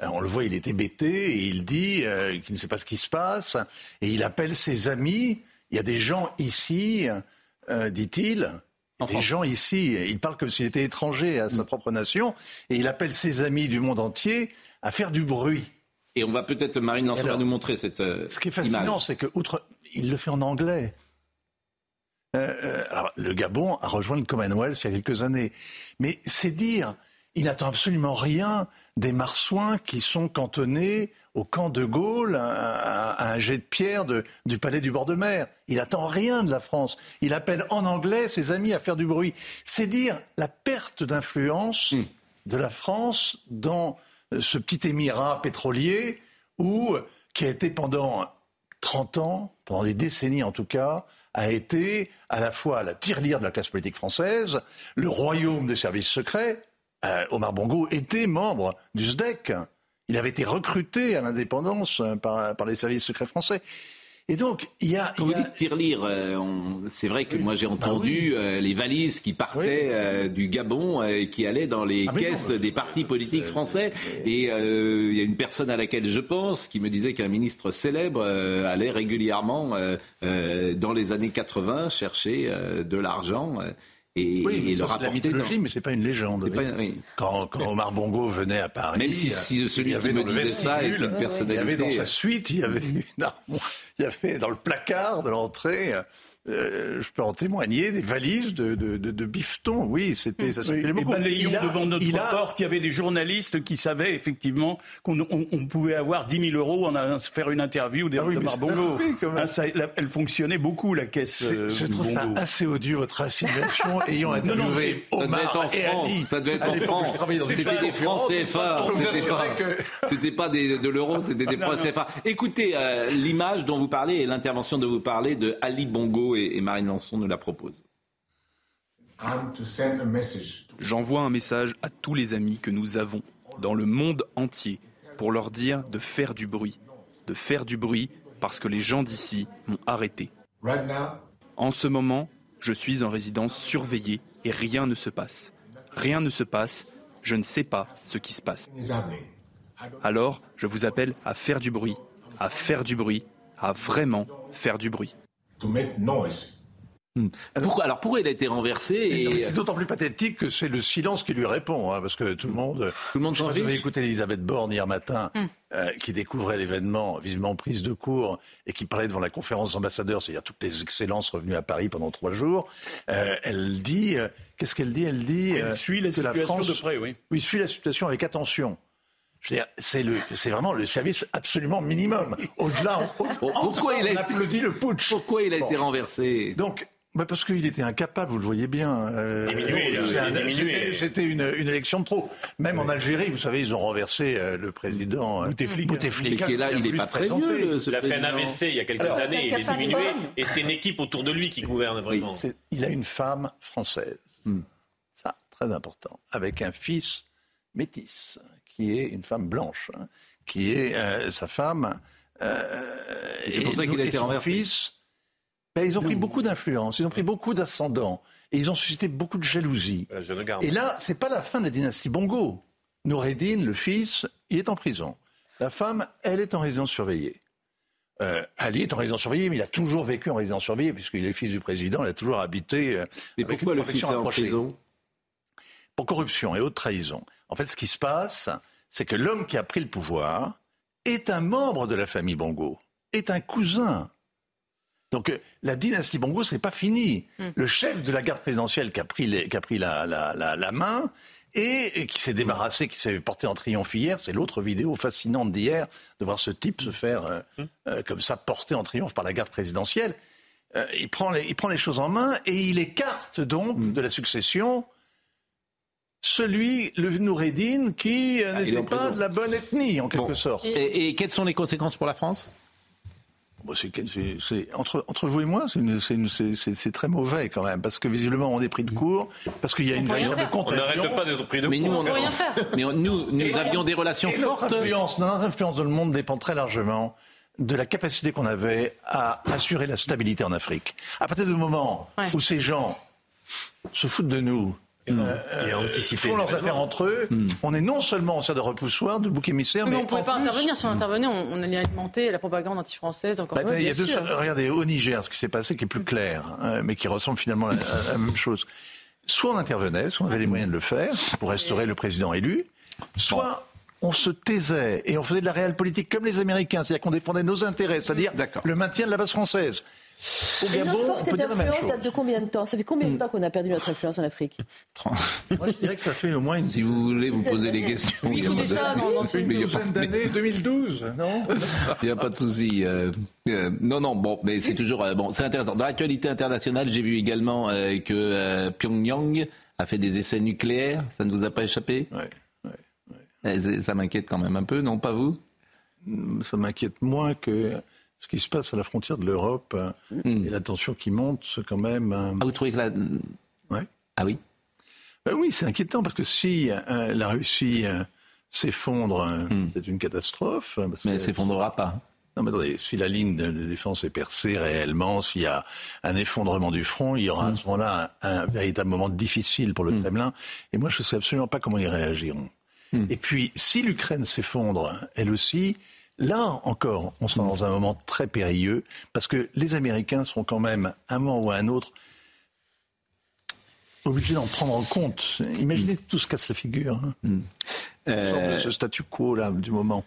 euh, on le voit, il est hébété et il dit euh, qu'il ne sait pas ce qui se passe et il appelle ses amis. Il y a des gens ici, euh, dit-il. Des gens ici, il parle comme s'il était étranger à sa propre nation, et il appelle ses amis du monde entier à faire du bruit.
Et on va peut-être, Marine Lançon va nous montrer cette
Ce qui est fascinant, c'est que outre, il le fait en anglais. Euh, euh, alors, le Gabon a rejoint le Commonwealth il y a quelques années, mais c'est dire, il n'attend absolument rien des marsouins qui sont cantonnés au camp de Gaulle à, à- à un jet de pierre de- du palais du bord de mer. Il attend rien de la France. Il appelle en anglais ses amis à faire du bruit. C'est dire la perte d'influence de la France dans euh, ce petit émirat pétrolier où, qui a été pendant 30 ans, pendant des décennies en tout cas, a été à la fois la tirelire de la classe politique française, le royaume des services secrets. Euh, Omar Bongo était membre du SDEC. Il avait été recruté à l'indépendance euh, par, par les services secrets français. Et donc, il y a...
Quand vous dites tirelire, euh, on- c'est vrai que moi j'ai entendu euh, les valises qui partaient euh, du Gabon euh, et qui allaient dans les
Ah, non,
caisses des partis politiques français. Et euh, il y a une personne à laquelle je pense qui me disait qu'un ministre célèbre euh, allait régulièrement euh, euh, dans les années 80 chercher euh, de l'argent euh, et,
Oui, mais
et le
de la
rapporter.
mythologie,
dans-
mais c'est pas une légende.
Pas- oui.
Quand, quand Omar Bongo venait à Paris,
Même si-
euh,
si celui
il y avait
qui me
le
disait ça est une personnalité,
Il y avait dans
euh,
sa suite, il y avait une armoire- il y avait dans le placard de l'entrée. Euh, je peux en témoigner, des valises de, de, de, de bifton. Oui, c'était ça
Oui, et
beaucoup.
balayons
Il a-
devant notre
il a-
porte, il y avait des journalistes qui savaient effectivement qu'on on- on pouvait avoir 10 000 euros en faire une interview des
Ah oui,
de Marbongo. Ah, ça, la- elle fonctionnait beaucoup, la caisse euh,
je trouve ça assez odieux, votre insinuation, ayant
Non, non,
interviewé Omar et Ali.
ça devait être en France. C'était des francs CFA, c'était pas, des- de l'euro, c'était des
Ah,
francs. CFA. Écoutez, euh, l'image dont vous parlez et l'intervention dont vous parlez de Ali Bongo et, et Marine Lançon nous la proposent.
J'envoie un message à tous les amis que nous avons dans le monde entier pour leur dire de faire du bruit. De faire du bruit parce que les gens d'ici m'ont arrêté. En ce moment, je suis en résidence surveillée et rien ne se passe. Rien ne se passe, je ne sais pas ce qui se passe. Alors, je vous appelle à faire du bruit, à faire du bruit, à vraiment faire du bruit.
Hmm. Pourquoi, alors pourquoi il a été renversé
Et. C'est d'autant plus pathétique que c'est le silence qui lui répond, hein, parce que tout le monde.
Tout le monde s'en fiche.
écouté Elisabeth Borne hier matin,
Hmm.
euh, qui découvrait l'événement, visiblement prise de cours, et qui parlait devant la conférence d'ambassadeurs, c'est-à-dire toutes les excellences revenues à Paris pendant trois jours. Euh, elle dit, euh, qu'est-ce qu'elle dit? Elle dit
Elle
euh,
suit la
que la
situation
France,
de près, oui.
Oui, suit la situation avec attention. C'est le, c'est vraiment le service absolument minimum. Au-delà, on,
Pourquoi il a
applaudit le putsch.
Pourquoi il a
Bon.
été renversé
Donc, bah parce qu'il était incapable, vous le voyez bien. euh,
euh,
un- c'était- C'était une, une élection de trop. Même en Algérie, vous savez, ils ont renversé euh, le président euh,
Bouteflika.
Bouteflika,
qui est là, il est
voulu
pas très vieux, ce
Il a fait un. AVC il y a quelques
Alors,
années, il est diminué, et c'est une équipe autour de lui qui gouverne vraiment.
Il a une femme française.
Hmm.
Ça, très important. Avec un fils métis, qui est une femme blanche, hein, qui est euh, sa femme. Euh,
Et c'est pour ça qu'il a
et
été
son
renversé.
fils, ben, ils ont pris beaucoup d'influence, ils ont pris beaucoup d'ascendant, et ils ont suscité beaucoup de jalousie.
La jeune garde.
Et là, c'est pas la fin de la dynastie Bongo. Noureddin, le fils, il est en prison. La femme, elle est en résidence surveillée. Euh, Ali est en résidence surveillée, mais il a toujours vécu en résidence surveillée, puisqu'il est fils du président, il a toujours habité. euh,
Mais
avec
pourquoi
une
le fils est en prison?
Pour corruption et haute trahison. En fait, ce qui se passe, c'est que l'homme qui a pris le pouvoir est un membre de la famille Bongo, est un cousin. Donc euh, la dynastie Bongo, c'est pas fini. Le chef de la garde présidentielle qui a pris, les- qui a pris la, la- la- la main et, et qui s'est débarrassé, qui s'est porté en triomphe hier, c'est l'autre vidéo fascinante d'hier, de voir ce type se faire euh, euh, comme ça porter en triomphe par la garde présidentielle. Euh, il, prend les, il prend les choses en main et il écarte donc de la succession celui, le Noureddin, qui euh,
Ah,
n'était pas de la bonne ethnie, en quelque
Bon.
sorte.
Et, et quelles sont les conséquences pour la France?
Bon, entre, entre vous et moi, c'est très mauvais quand même, parce que visiblement on est pris de court, parce qu'il y a une
rien
véritable
faire.
On n'arrête pas d'être pris de
Mais nous,
court.
on,
peut rien faire.
mais on- nous, nous
Et-
avions des relations
et notre
fortes.
Influence, notre influence dans le monde dépend très largement de la capacité qu'on avait à assurer la stabilité en Afrique. À partir du moment
Ouais.
où ces gens se foutent de nous,
Et
euh,
anticiper.
font leurs affaires entre eux, on est non seulement en serre de repoussoir, de bouc émissaire,
Mais
mais
on ne pouvait pas
plus-
intervenir. Si on intervenait, on, on allait alimenter la propagande anti-française encore
Bah, il y a deux regardez, au Niger, ce qui s'est passé qui est plus clair, hein, mais qui ressemble finalement à, à la même chose. Soit on intervenait, soit on avait les moyens de le faire pour restaurer le président élu, soit on se taisait et on faisait de la réelle politique comme les Américains, c'est-à-dire qu'on défendait nos intérêts, c'est-à-dire le maintien de la base française. Au
Et
Gabon,
notre portée d'influence date de combien de temps? Ça fait combien de temps qu'on a perdu notre influence en Afrique?
Moi, je dirais que ça fait au moins une,
Si vous voulez vous poser des questions,
Oui,
il n'y a, de- y a pas-
douzaine d'années, 2012, non?
Il y a pas de souci. euh, euh, non, non, bon, mais c'est toujours euh, bon, c'est intéressant. Dans l'actualité internationale, j'ai vu également euh, que euh, Pyongyang a fait des essais nucléaires. Ça ne vous a pas échappé?
Ouais,
Eh, Ça m'inquiète quand même un peu, non? Pas vous?
Ça m'inquiète moins que ce qui se passe à la frontière de l'Europe euh,
Hmm.
et la tension qui monte, c'est quand même. euh,
Ah, vous trouvez que la...
Ouais.
Ah oui
Ben oui, c'est inquiétant parce que si euh, la Russie euh, s'effondre, euh, c'est une catastrophe. hein,
Hmm. Mais elle s'effondrera pas.
Non, mais attendez, si la ligne de, défense est percée réellement, s'il y a un effondrement du front, il y aura à ce moment-là un, un véritable moment difficile pour le Kremlin. Et moi, je ne sais absolument pas comment ils réagiront. Et puis, si l'Ukraine s'effondre, elle aussi, là encore, on sera dans un moment très périlleux, parce que les Américains seront quand même, un moment ou à un autre, obligés d'en prendre en compte. Imaginez que tout se casse la figure. hein.
Euh,
Ce statu quo là du moment.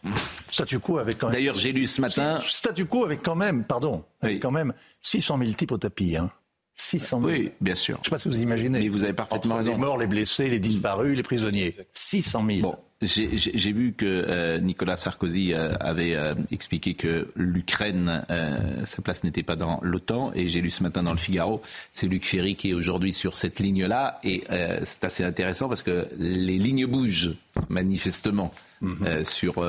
Statu quo avec quand même.
D'ailleurs, j'ai lu ce matin.
Statu quo avec quand même, pardon, avec
Oui.
quand même 600 000 types au tapis. Hein. 600 000.
Oui, bien sûr.
Je ne sais pas si vous imaginez.
Mais vous avez parfaitement
Entre
raison.
Les morts, les blessés, les disparus, les prisonniers. 600 000.
Bon, j'ai vu que euh, Nicolas Sarkozy euh, avait euh, expliqué que l'Ukraine, sa place n'était pas dans l'OTAN. Et j'ai lu ce matin dans le Figaro, c'est Luc Ferry qui est aujourd'hui sur cette ligne-là. Et c'est assez intéressant parce que les lignes bougent manifestement euh, sur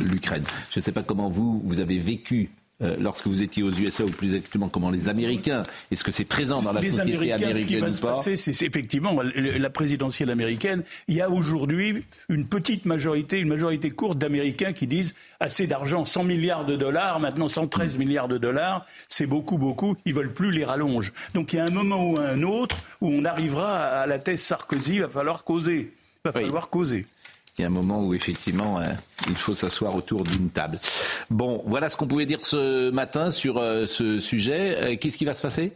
l'Ukraine. Je ne sais pas comment vous, vous avez vécu. Euh, lorsque vous étiez aux USA, ou plus exactement comment les Américains, est-ce que c'est présent dans la
les
société
Américains, ce qui
américaine
va
ou
se
pas
passer, c'est effectivement la présidentielle américaine. Il y a aujourd'hui une petite majorité, une majorité courte d'Américains qui disent assez d'argent, 100 milliards de dollars, maintenant 113 milliards de dollars, c'est beaucoup, beaucoup. Ils veulent plus les rallonges. Donc il y a un moment ou un autre où on arrivera à la thèse Sarkozy. Il va falloir causer. Il va
Oui.
falloir causer.
Il y a un moment où effectivement euh, il faut s'asseoir autour d'une table. Bon, voilà ce qu'on pouvait dire ce matin sur euh, ce sujet. Euh, Qu'est-ce qui va se passer?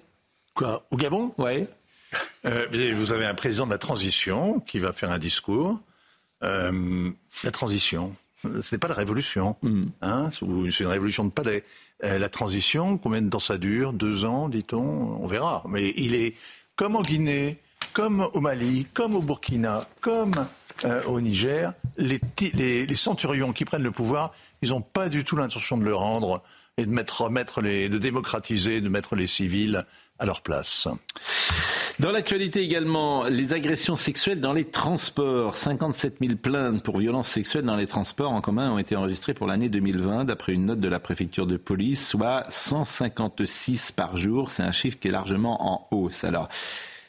Quoi Au Gabon?
Ouais.
Euh, vous avez un président de la transition qui va faire un discours. Euh, la transition, ce n'est pas la révolution. Hein, c'est une révolution de palais. Euh, la transition, combien de temps ça dure? Deux ans, dit-on? On verra. Mais il est comme en Guinée, comme au Mali, comme au Burkina, comme euh, au Niger. Les, centurions qui prennent le pouvoir, ils n'ont pas du tout l'intention de le rendre et de mettre, de démocratiser, de mettre les civils à leur place.
Dans l'actualité également, les agressions sexuelles dans les transports. 57 000 plaintes pour violences sexuelles dans les transports en commun ont été enregistrées pour l'année 2020, d'après une note de la préfecture de police, soit 156 par jour. C'est un chiffre qui est largement en hausse. Alors,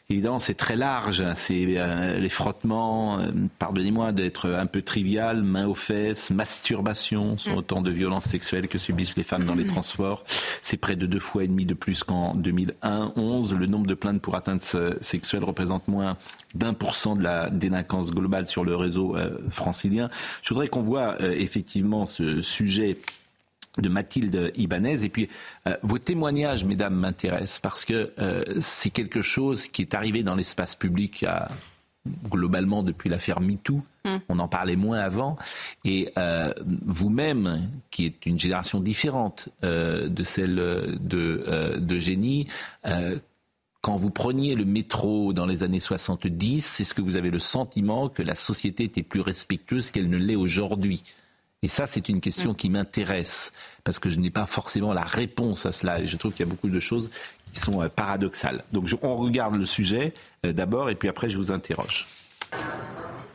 Évidemment, c'est très large. C'est euh, les frottements, euh, pardonnez-moi d'être un peu trivial, main aux fesses, masturbation, sont
Mm.
autant de violences sexuelles que subissent les femmes dans les transports. C'est près de deux fois et demi de plus qu'en 2001-11. Le nombre de plaintes pour atteintes euh, sexuelles représente moins d'un pour cent de la délinquance globale sur le réseau euh, francilien. Je voudrais qu'on voit euh, effectivement ce sujet de Mathilde Ibanez. Et puis, euh, vos témoignages, mesdames, m'intéressent parce que euh, c'est quelque chose qui est arrivé dans l'espace public globalement depuis l'affaire MeToo.
Mm.
On en parlait moins avant. Et euh, vous-même, qui êtes une génération différente de celle de, de Génie, quand vous preniez le métro dans les années 70, est-ce que vous avez le sentiment que la société était plus respectueuse qu'elle ne l'est aujourd'hui et ça, c'est une question qui m'intéresse, parce que je n'ai pas forcément la réponse à cela. Et je trouve qu'il y a beaucoup de choses qui sont euh, paradoxales. Donc je- on regarde le sujet euh, d'abord, et puis après, je vous interroge.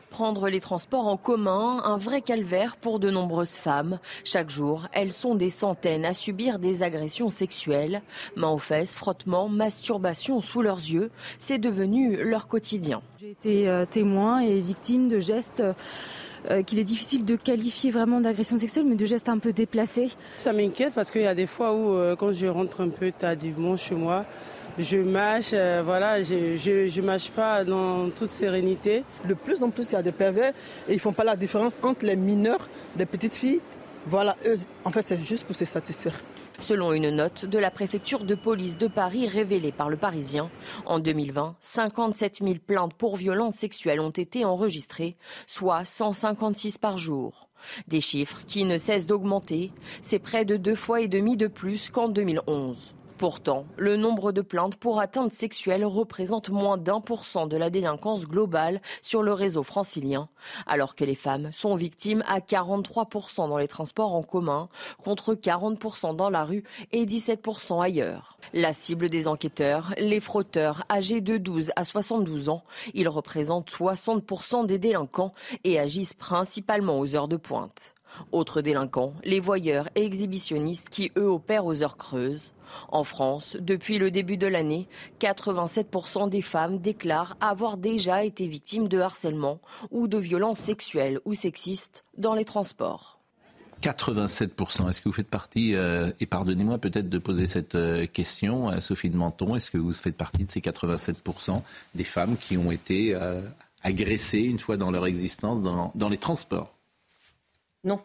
Prendre les transports en commun, un vrai calvaire pour de nombreuses femmes. Chaque jour, elles sont des centaines à subir des agressions sexuelles. Mains aux fesses, frottements, masturbation sous leurs yeux, c'est devenu leur quotidien.
J'ai été euh, témoin et victime de gestes qu'il est difficile de qualifier vraiment d'agression sexuelle, mais de gestes un peu déplacés.
Ça m'inquiète parce qu'il y a des fois où, euh, quand je rentre un peu tardivement chez moi, je mâche, euh, voilà, je, je, je mâche pas dans toute sérénité.
De plus en plus, il y a des pervers et ils font pas la différence entre les mineurs, les petites filles. Voilà, eux, en fait, c'est juste pour se satisfaire.
Selon une note de la préfecture de police de Paris révélée par le Parisien, en 2020, 57 000 plaintes pour violences sexuelles ont été enregistrées, soit 156 par jour. Des chiffres qui ne cessent d'augmenter, c'est près de deux fois et demi de plus qu'en 2011. Pourtant, le nombre de plaintes pour atteintes sexuelles représente moins d'un pour cent de la délinquance globale sur le réseau francilien, alors que les femmes sont victimes à 43% dans les transports en commun, contre 40% dans la rue et 17% ailleurs. La cible des enquêteurs, les frotteurs âgés de 12 à 72 ans, ils représentent 60% des délinquants et agissent principalement aux heures de pointe. Autres délinquants, les voyeurs et exhibitionnistes qui, eux, opèrent aux heures creuses. En France, depuis le début de l'année, 87% des femmes déclarent avoir déjà été victimes de harcèlement ou de violences sexuelles ou sexistes dans les transports.
87%. Est-ce que vous faites partie, euh, et pardonnez-moi peut-être de poser cette euh, question Sophie de Menton, est-ce que vous faites partie de ces 87% des femmes qui ont été euh, agressées une fois dans leur existence dans les transports?
Non.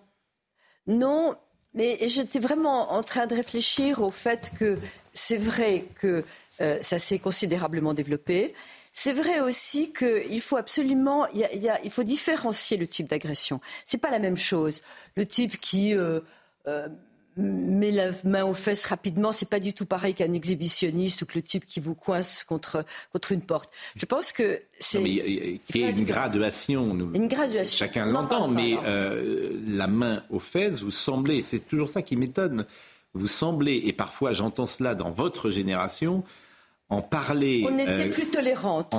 Non, mais j'étais vraiment en train de réfléchir au fait que c'est vrai que euh, ça s'est considérablement développé. C'est vrai aussi qu'il faut absolument, il, faut différencier le type d'agression. C'est pas la même chose. Le type qui euh, euh, met la main aux fesses rapidement, c'est pas du tout pareil qu'un exhibitionniste ou que le type qui vous coince contre contre une porte. Je pense que c'est
Non, mais il y a une graduation. nous-
une graduation.
Chacun
en
l'entend, mais euh, la main aux fesses, vous semblez, c'est toujours ça qui m'étonne, vous semblez, et parfois j'entends cela dans votre génération, en parler.
On était
euh,
plus tolérante.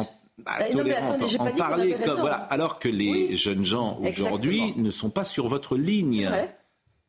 bah,
Euh, non, mais attendez, j'ai
en
pas dit
parler
avait
comme-
raison.
voilà, alors que les jeunes gens aujourd'hui ne sont pas sur votre ligne.
vrai.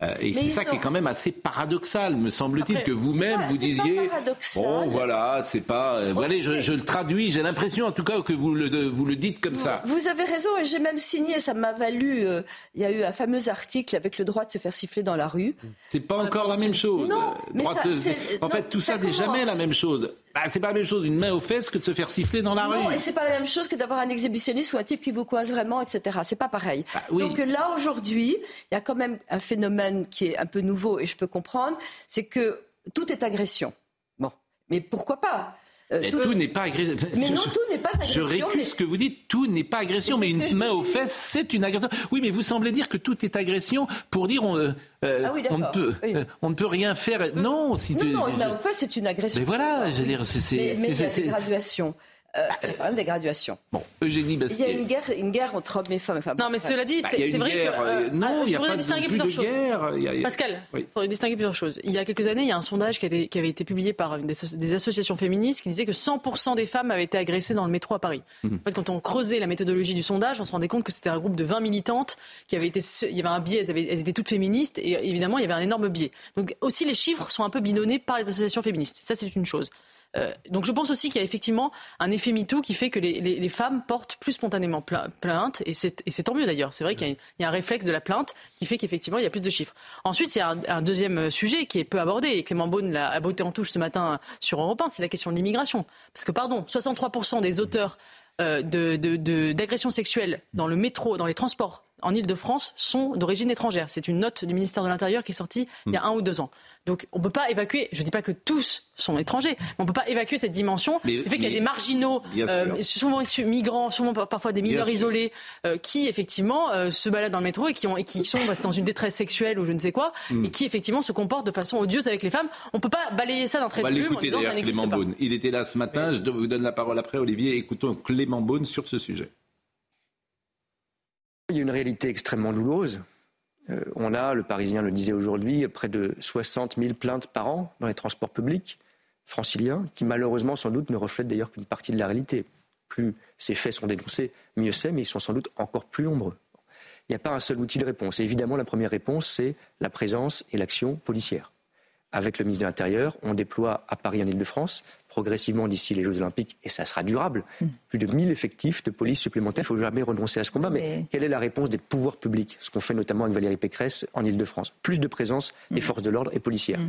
Euh, et c'est ça qui est quand même assez paradoxal, me semble-t-il, que vous-même vous disiez.
paradoxal.
Bon, voilà, c'est pas. euh, voilà, je, je le traduis. J'ai l'impression, en tout cas, que vous le, vous le dites comme ça.
Vous avez raison et j'ai même signé, ça m'a valu, euh, il y a eu un fameux article avec le droit de se faire siffler dans la rue.
C'est pas encore la même chose.
Non, mais ça,
de- en
non,
fait, tout ça,
ça
n'est jamais la même chose. Bah, c'est pas la même chose une main aux fesses que de se faire siffler dans la
non,
rue.
et c'est pas la même chose que d'avoir un exhibitionniste ou un type qui vous coince vraiment, etc. C'est pas pareil.
Bah oui.
Donc là, aujourd'hui, il y a quand même un phénomène qui est un peu nouveau et je peux comprendre, c'est que tout est agression. Bon, mais pourquoi pas? Euh,
Mais
tout-
tout n'est pas agression.
Mais
Je-
non, tout n'est pas
Je
agression.
récuse
mais-
ce que vous dites, tout n'est pas agression,
Mais
une
je
main aux fesses, c'est une agression. Oui, mais vous semblez dire que tout est agression pour dire on, euh, euh,
Ah oui,
on, ne peut,
oui.
euh, on ne peut rien faire. Non, si
Non,
tu-
non, une main aux fesses, c'est une agression.
Mais voilà, je veux dire, c'est-
Mais, mais il y
c'est-
a
c'est-
des graduations. Euh, il y a quand même des graduations.
Bon, Eugénie
Il y a une guerre, une guerre entre hommes et femmes. Enfin,
Non, mais cela dit,
Bah,
c'est vrai
guerre,
que.
euh, non,
ah,
il y
je
a
voudrais
pas
distinguer plusieurs
de
choses.
guerre, il y a- il y a-
Pascal,
Oui.
il faudrait distinguer plusieurs choses. Il y a quelques années, il y a un sondage qui, a été- qui avait été publié par des, des associations féministes qui disait que 100% des femmes avaient été agressées dans le métro à Paris.
Mhm.
En fait, quand on creusait la méthodologie du sondage, on se rendait compte que c'était un groupe de 20 militantes qui avaient été. Il y avait un biais, elles, avaient- elles étaient toutes féministes et évidemment, il y avait un énorme biais. Donc aussi, les chiffres sont un peu binonnés par les associations féministes. Ça, c'est une chose. Euh, donc je pense aussi qu'il y a effectivement un effet MeToo qui fait que les, femmes portent plus spontanément pla- plainte, et c'est tant mieux d'ailleurs. C'est vrai qu'il y, a- un réflexe de la plainte qui fait qu'effectivement il y a plus de chiffres. Ensuite, il y a un, deuxième sujet qui est peu abordé, et Clément Beaune l'a a botté en touche ce matin sur Europe 1, c'est la question de l'immigration. Parce que, pardon, 63% des auteurs euh, d'agressions sexuelles dans le métro, dans les transports en Ile-de-France sont d'origine étrangère. C'est une note du ministère de l'Intérieur qui est sortie il y a un ou deux ans. Donc on ne peut pas évacuer, je ne dis pas que tous sont étrangers, mais on ne peut pas évacuer cette dimension.
Mais-
le fait qu'il y a des marginaux, euh, souvent migrants, souvent par- parfois des mineurs isolés, euh, qui effectivement euh, se baladent dans le métro et qui, ont, et qui sont bah, dans une détresse sexuelle ou je ne sais quoi,
Mm.
et qui effectivement se comportent de façon odieuse avec les femmes. On ne peut pas balayer ça d'un trait de plume en disant ça n'existe pas.
Beaune. Il était là ce matin. Je vous donne la parole après, Olivier. Écoutons Clément Beaune sur ce sujet.
Il y a une réalité extrêmement douloureuse. Euh, on a, le Parisien le disait aujourd'hui, près de 60 000 plaintes par an dans les transports publics franciliens, qui malheureusement sans doute ne reflètent d'ailleurs qu'une partie de la réalité. Plus ces faits sont dénoncés, mieux c'est, mais ils sont sans doute encore plus nombreux. Il n'y a pas un seul outil de réponse. Évidemment, la première réponse, c'est la présence et l'action policière. Avec le ministre de l'Intérieur, on déploie à Paris, en Ile-de-France, progressivement d'ici les Jeux Olympiques, et ça sera durable, plus de 1000 effectifs de police supplémentaires. Il ne faut jamais renoncer à ce combat. Mais, quelle est la réponse des pouvoirs publics Ce qu'on fait notamment avec Valérie Pécresse en Ile-de-France? Plus de présence des forces de l'ordre et policières.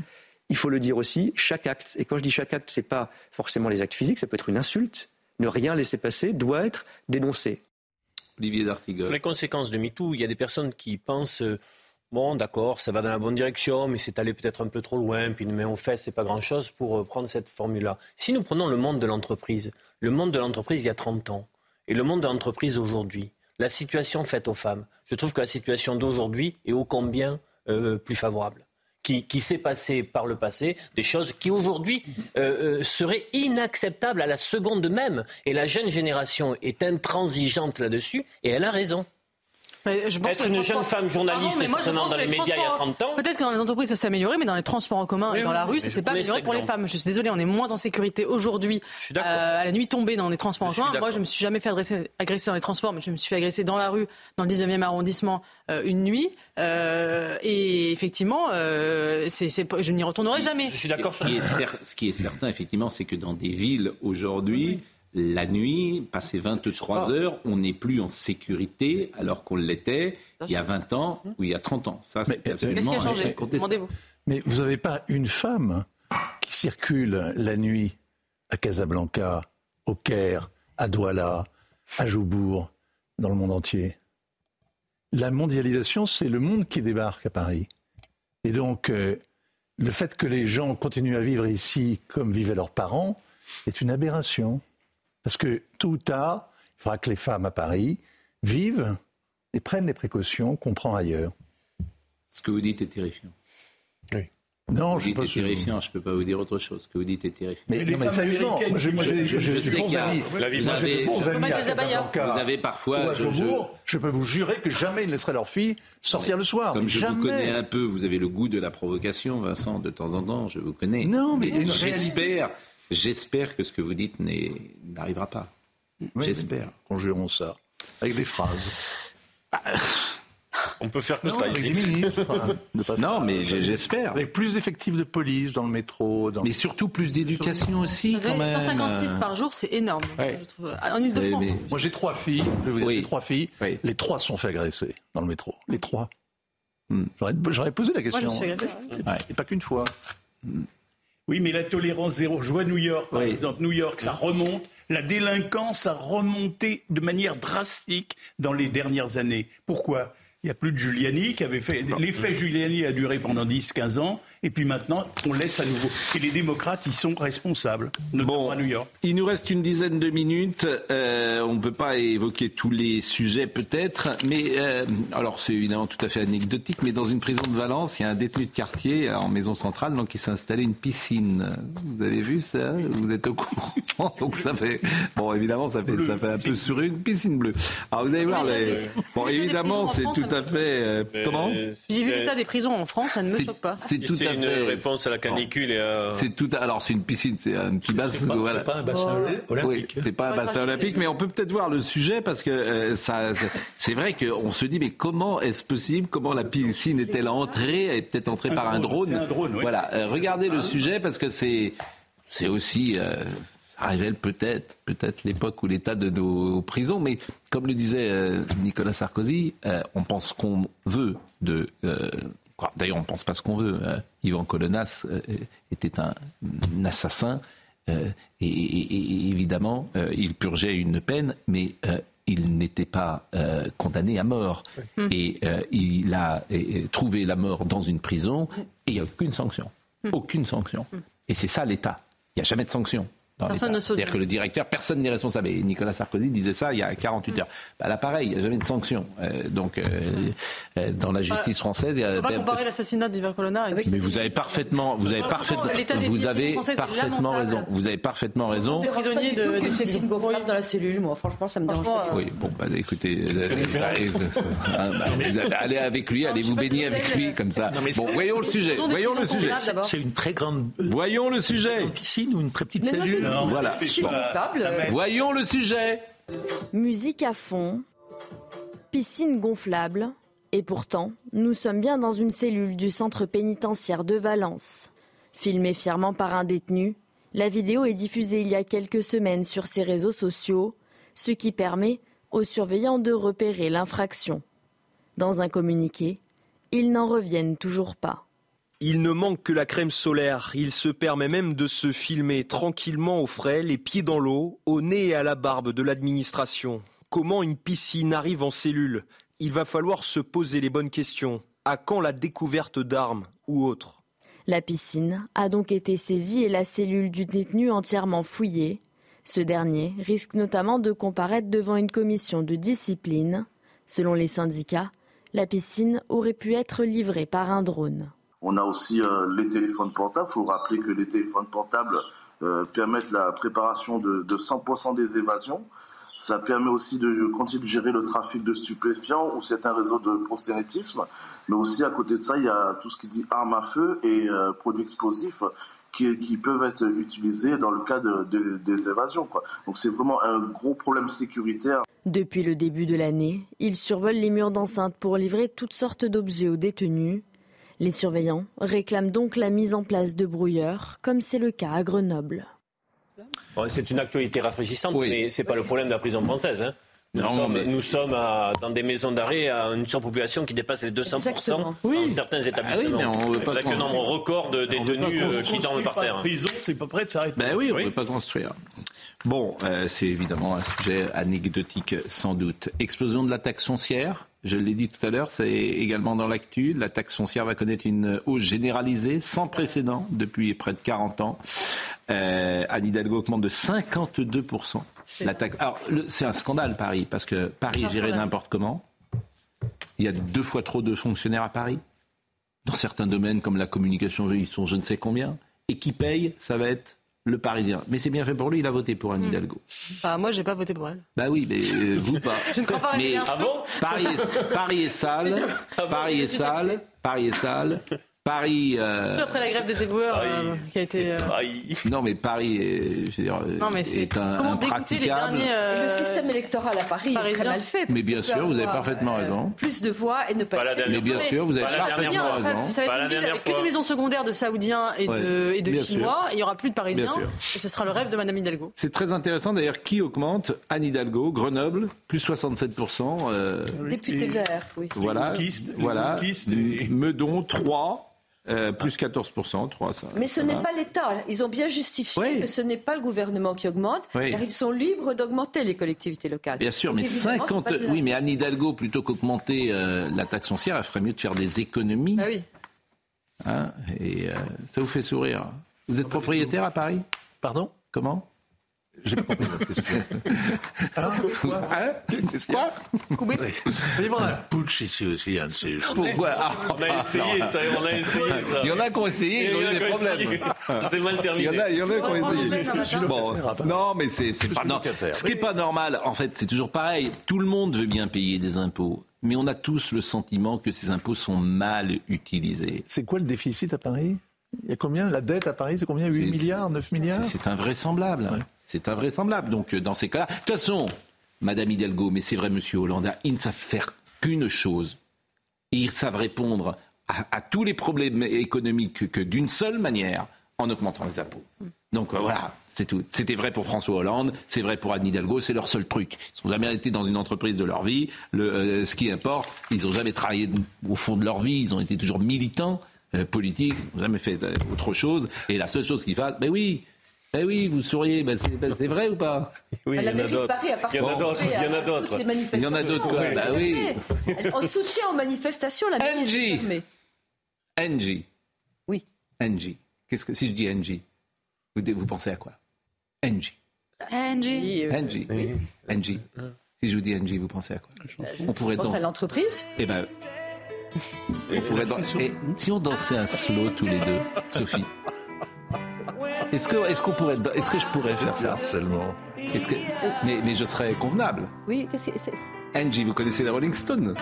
Il faut le dire aussi, chaque acte, et quand je dis chaque acte, ce n'est pas forcément les actes physiques, ça peut être une insulte, ne rien laisser passer, doit être dénoncé.
Olivier D'Artigol.
Les conséquences de MeToo, il y a des personnes qui pensent euh, bon, d'accord, ça va dans la bonne direction, mais c'est allé peut-être un peu trop loin, puis une main aux fesses, c'est pas grand-chose pour euh, prendre cette formule-là. Si nous prenons le monde de l'entreprise, le monde de l'entreprise il y a 30 ans, et le monde de l'entreprise aujourd'hui, la situation faite aux femmes, je trouve que la situation d'aujourd'hui est ô combien euh, plus favorable. Qui, s'est passé par le passé, des choses qui aujourd'hui euh, seraient inacceptables à la seconde même. Et la jeune génération est intransigeante là-dessus, et elle a raison.
Mais je pense
Être une jeune femme journaliste,
Pardon, pense
dans les médias il y a
transports-
30 ans.
Peut-être que dans les entreprises ça s'est amélioré, mais dans les transports en commun
Oui,
et dans
oui,
la rue, ça s'est pas amélioré pour les femmes. Je suis désolée, on est moins en sécurité aujourd'hui euh, à la nuit tombée dans les transports en commun. Moi, je me suis jamais fait agresser, agresser dans les transports, mais je me suis fait agresser dans la rue, dans le 19e arrondissement, euh, une nuit. Euh, et effectivement, euh, c'est, c'est pas- je n'y retournerai jamais.
Je suis d'accord
est ce qui est certain, effectivement, c'est que dans des villes aujourd'hui, la nuit, passé 23 heures, on n'est plus en sécurité alors qu'on l'était il y a 20 ans ou il y a 30 ans. Ça, c'est absolument
Qu'est-ce qui a changé. Demandez-vous.
Mais vous n'avez pas une femme qui circule la nuit à Casablanca, au Caire, à Douala, à Joubourg, dans le monde entier? La mondialisation, c'est le monde qui débarque à Paris. Et donc, euh, le fait que les gens continuent à vivre ici comme vivaient leurs parents est une aberration. Parce que tôt ou tard, il faudra que les femmes à Paris vivent et prennent les précautions qu'on prend ailleurs.
Ce que vous dites est terrifiant.
Non,
vous
je
dites
suis
est
pas
terrifiant, je ne peux pas vous dire autre chose. Ce que vous dites est terrifiant.
Mais, non, mais sérieusement, des
sais
bons amis.
vous avez-
bons
je
amis
Vous avez parfois- je- je-.
Je peux vous jurer que jamais ils ne laisseraient leur fille sortir le soir.
Comme je
jamais.
vous connais un peu, vous avez le goût de la provocation, Vincent, de temps en temps, je vous connais.
Non, mais
j'espère, j'espère que ce que vous dites n'arrivera pas.
Oui,
J'espère.
Conjurons ça avec des phrases.
On peut faire que
Non,
ça
avec
ici.
des ministres. enfin, de pas-
Non, mais j'espère.
Avec plus d'effectifs de police dans le métro. Dans...
Mais surtout plus d'éducation aussi,
Vous
quand
avez
même.
156 par jour, c'est énorme.
Ouais.
je trouve. En Ile-de-France.
Mais-
Moi, j'ai trois filles. Je vais vous dire,
Oui.
j'ai trois filles.
Oui.
Les trois sont fait agresser dans le métro. Les trois.
Hmm.
J'aurais, posé la
Moi,
question.
je me suis agressée.
Ouais, Et pas qu'une fois.
Oui, mais la tolérance zéro. Je vois New York, par
Oui.
exemple. New York, ça remonte. La délinquance a remonté de manière drastique dans les dernières années. Pourquoi? Il n'y a plus de Giuliani qui avait fait. L'effet Giuliani a duré pendant 10-15 ans, et puis maintenant, on laisse à nouveau. Et les démocrates, ils sont responsables, notamment à New York.
Il nous reste une dizaine de minutes. Euh, on ne peut pas évoquer tous les sujets peut-être, mais euh, alors c'est évidemment tout à fait anecdotique, mais dans une prison de Valence, il y a un détenu de quartier euh, en maison centrale, donc il s'est installé une piscine. Vous avez vu ça? Vous êtes au courant? Donc ça fait bon, évidemment, ça fait ça fait un peu sur une piscine bleue. Alors vous allez voir, les... bon évidemment, c'est tout à fait comment?
J'ai vu l'état des prisons en France, ça ne me choque pas.
C'est tout
C'est
à
une
fait.
réponse à la canicule et à...
C'est tout. Alors c'est une piscine, c'est un petit bassin.
C'est pas-
voilà.
c'est pas un bassin olympique.
Oui, c'est pas un bassin olympique, mais on peut peut-être voir le sujet parce que euh, ça, c'est- vrai qu'on se dit mais comment est-ce possible Comment la piscine est-elle entrée Elle est peut-être entrée
Un
par un
drone,
drone.
c'est un drone, oui.
Voilà. euh, regardez le sujet parce que c'est c'est aussi, euh, ça révèle peut-être, peut-être l'époque ou l'état de nos prisons. Mais comme le disait Nicolas Sarkozy, on pense qu'on veut de. Euh, D'ailleurs, on ne pense pas ce qu'on veut. Euh, Yvan Colonnas euh, était un, un assassin. euh, et, et- et évidemment, euh, il purgeait une peine, mais euh, il n'était pas euh, condamné à mort. Et euh, il a euh, trouvé la mort dans une prison et il n'y a aucune sanction.
Hmm.
Aucune sanction. Et c'est ça l'État. Il n'y a jamais de sanction. Dans
Personne
l'État.
ne saute.
C'est-à-dire que le directeur, personne n'est responsable. Et Nicolas Sarkozy disait ça il y a 48 heures. Bah, là, pareil, il n'y a jamais de sanction. Euh, donc, euh, euh, dans la justice française, il y
On
a.
ne pas comparer l'assassinat d'Ivan Colonna avec.
Mais vous avez parfaitement, vous avez parfaitement, vous avez parfaitement raison. Vous avez parfaitement raison.
Des prisonniers de, gonflables dans la cellule, moi, franchement, ça me dérange pas.
Oui, bon, bah, écoutez, bah, bah, vous allez- avec lui, allez vous baigner avec lui, comme ça. Bon, voyons le sujet. Voyons le sujet.
C'est une très grande.
Voyons le sujet.
Une piscine ou une très petite cellule
Voilà.
piscine
Bon.
gonflable.
Voyons le sujet.
Musique à fond, piscine gonflable, et pourtant, nous sommes bien dans une cellule du centre pénitentiaire de Valence. Filmée fièrement par un détenu, la vidéo est diffusée il y a quelques semaines sur ses réseaux sociaux, ce qui permet aux surveillants de repérer l'infraction. Dans un communiqué, ils n'en reviennent toujours pas.
Il ne manque que la crème solaire. Il se permet même de se filmer tranquillement au frais, les pieds dans l'eau, au nez et à la barbe de l'administration. Comment une piscine arrive en cellule? Il va falloir se poser les bonnes questions. À quand la découverte d'armes ou autres?
La piscine a donc été saisie et la cellule du détenu entièrement fouillée. Ce dernier risque notamment de comparaître devant une commission de discipline. Selon les syndicats, la piscine aurait pu être livrée par un drone.
On a aussi euh, les téléphones portables. Il faut rappeler que les téléphones portables euh, permettent la préparation de, de 100% des évasions. Ça permet aussi de continuer de gérer le trafic de stupéfiants ou certains réseaux de proxénétisme. Mais aussi, à côté de ça, il y a tout ce qui dit armes à feu et euh, produits explosifs qui, peuvent être utilisés dans le cas de, de- des évasions. Donc c'est vraiment un gros problème sécuritaire.
Depuis le début de l'année, ils survolent les murs d'enceinte pour livrer toutes sortes d'objets aux détenus. Les surveillants réclament donc la mise en place de brouilleurs, comme c'est le cas à Grenoble.
Bon, C'est une actualité rafraîchissante, mais ce n'est pas le problème de la prison française. hein. Nous
Non,
sommes,
mais-
nous sommes à- dans des maisons d'arrêt à une surpopulation qui dépasse les 200%
Exactement.
dans certains établissements.
mais on veut pas
avec un nombre record de détenus euh, qui dorment par terre.
prison, c'est pas prêt de s'arrêter.
Ben oui, on ne peut pas construire. Bon, euh, c'est évidemment un sujet anecdotique sans doute. Explosion de la taxe foncière, je l'ai dit tout à l'heure, c'est également dans l'actu. La taxe foncière va connaître une hausse généralisée sans précédent depuis près de 40 ans. Euh, Anne Hidalgo augmente de 52%. La taxe. Alors, le- c'est un scandale, Paris, parce que Paris est géré n'importe comment. Il y a deux fois trop de fonctionnaires à Paris. Dans certains domaines, comme la communication, ils sont je ne sais combien. Et qui paye, ça va être le Parisien. Mais c'est bien fait pour lui, il a voté pour Anne Hidalgo.
Bah, moi, j'ai pas voté pour elle.
Bah oui, mais euh, vous pas.
Je ne crois pas à
Mais
rien. Ah bon?
Paris, est, Paris est sale, Paris est sale, Paris est sale, Paris. euh,
après la grève des éboueurs euh, qui a été. euh,
non, mais Paris est, je veux dire,
Non, mais c'est.
est un,
Comment dégoûter les derniers. euh,
le système électoral à Paris est très mal fait.
Mais bien sûr, vous avez parfaitement
euh,
raison.
Plus de voix et ne pas.
Pas
Mais bien
fois.
sûr, vous avez
Pas
parfaitement raison.
Ça va
Pas
être
la
une ville
dernière
avec que des maisons secondaires de Saoudiens et de,
Ouais,
et de
bien
Chinois. Et il n'y aura plus de Parisiens.
Bien sûr.
Et ce sera le rêve de Madame Hidalgo.
C'est très intéressant d'ailleurs qui augmente Anne Hidalgo, Grenoble, plus 67%. euh,
Député vert, oui.
voilà, voilà. Meudon, 3, euh, plus 14%, 3, ça.
Mais ce n'est pas l'État. Ils ont bien justifié
Oui.
que ce n'est pas le gouvernement qui augmente,
Oui.
car ils sont libres d'augmenter les collectivités locales.
Bien sûr,
Donc,
mais
évidemment, c'est
50.
pas de la-
Oui, mais Anne Hidalgo, plutôt qu'augmenter euh, la taxe foncière, elle ferait mieux de faire des économies.
Ah oui.
Hein, et euh, ça vous fait sourire. Vous êtes propriétaire à Paris?
Pardon?
Comment?
J'ai pas compris votre question. Hein Quoi
Hein Qu'est-ce qu'il y a
Il y un putsch ici aussi, un de ces jours.
Pourquoi Ah,
On a essayé ça, on a essayé ça.
Il y en a qui ont essayé, ils ont
Il y en a
eu des
qui ont
problèmes.
essayé. C'est mal
Il
terminé.
y en a, il y en a qui ont
On
essayé. Bon, non, mais c'est pas
locataire.
Ce qui est pas normal, en fait, c'est toujours pareil. Tout le monde veut bien payer des impôts, mais on a tous le sentiment que ces impôts sont mal utilisés.
C'est quoi le déficit à Paris? Il y a combien? La dette à Paris, c'est combien? 8
C'est-
milliards 9 milliards?
C'est c'est invraisemblable. C'est invraisemblable. Donc, euh, dans ces cas-là, de toute façon, Madame Hidalgo, mais c'est vrai, Monsieur Hollande, ils ne savent faire qu'une chose. Ils savent répondre à, tous les problèmes économiques que, d'une seule manière, en augmentant les impôts. Donc euh, voilà, c'est tout. C'était vrai pour François Hollande, c'est vrai pour Anne Hidalgo, c'est leur seul truc. Ils n'ont jamais été dans une entreprise de leur vie. Euh, ce qui importe, ils n'ont jamais travaillé au fond de leur vie, ils ont été toujours militants politiques, ils n'ont jamais fait autre chose. Et la seule chose qu'ils fassent, ben oui, ben oui, vous souriez, ben c'est ben c'est vrai ou pas
Oui,
mairie de Paris, à part
Il y en a d'autres, il y en a
à
d'autres.
toutes les
Il y en a d'autres, quoi. Bah oui.
En soutien aux manifestations, la mairie
Angie.
est fermée.
Angie.
Oui.
Angie. Qu'est-ce que si je dis Angie, vous, vous pensez à quoi? Angie.
Angie.
Angie. Angie. Si je vous dis Angie, vous pensez à quoi? On pourrait
pense à
danser.
l'entreprise.
Eh ben, on pourrait dan- Et si on dansait un slow tous les deux, Sophie? Est-ce que, est-ce qu'on pourrait, est-ce que je pourrais faire ça
Seulement.
Est-ce que, mais, mais je serais convenable.
Oui, qu'est-ce que c'est
Angie, vous connaissez les Rolling Stones?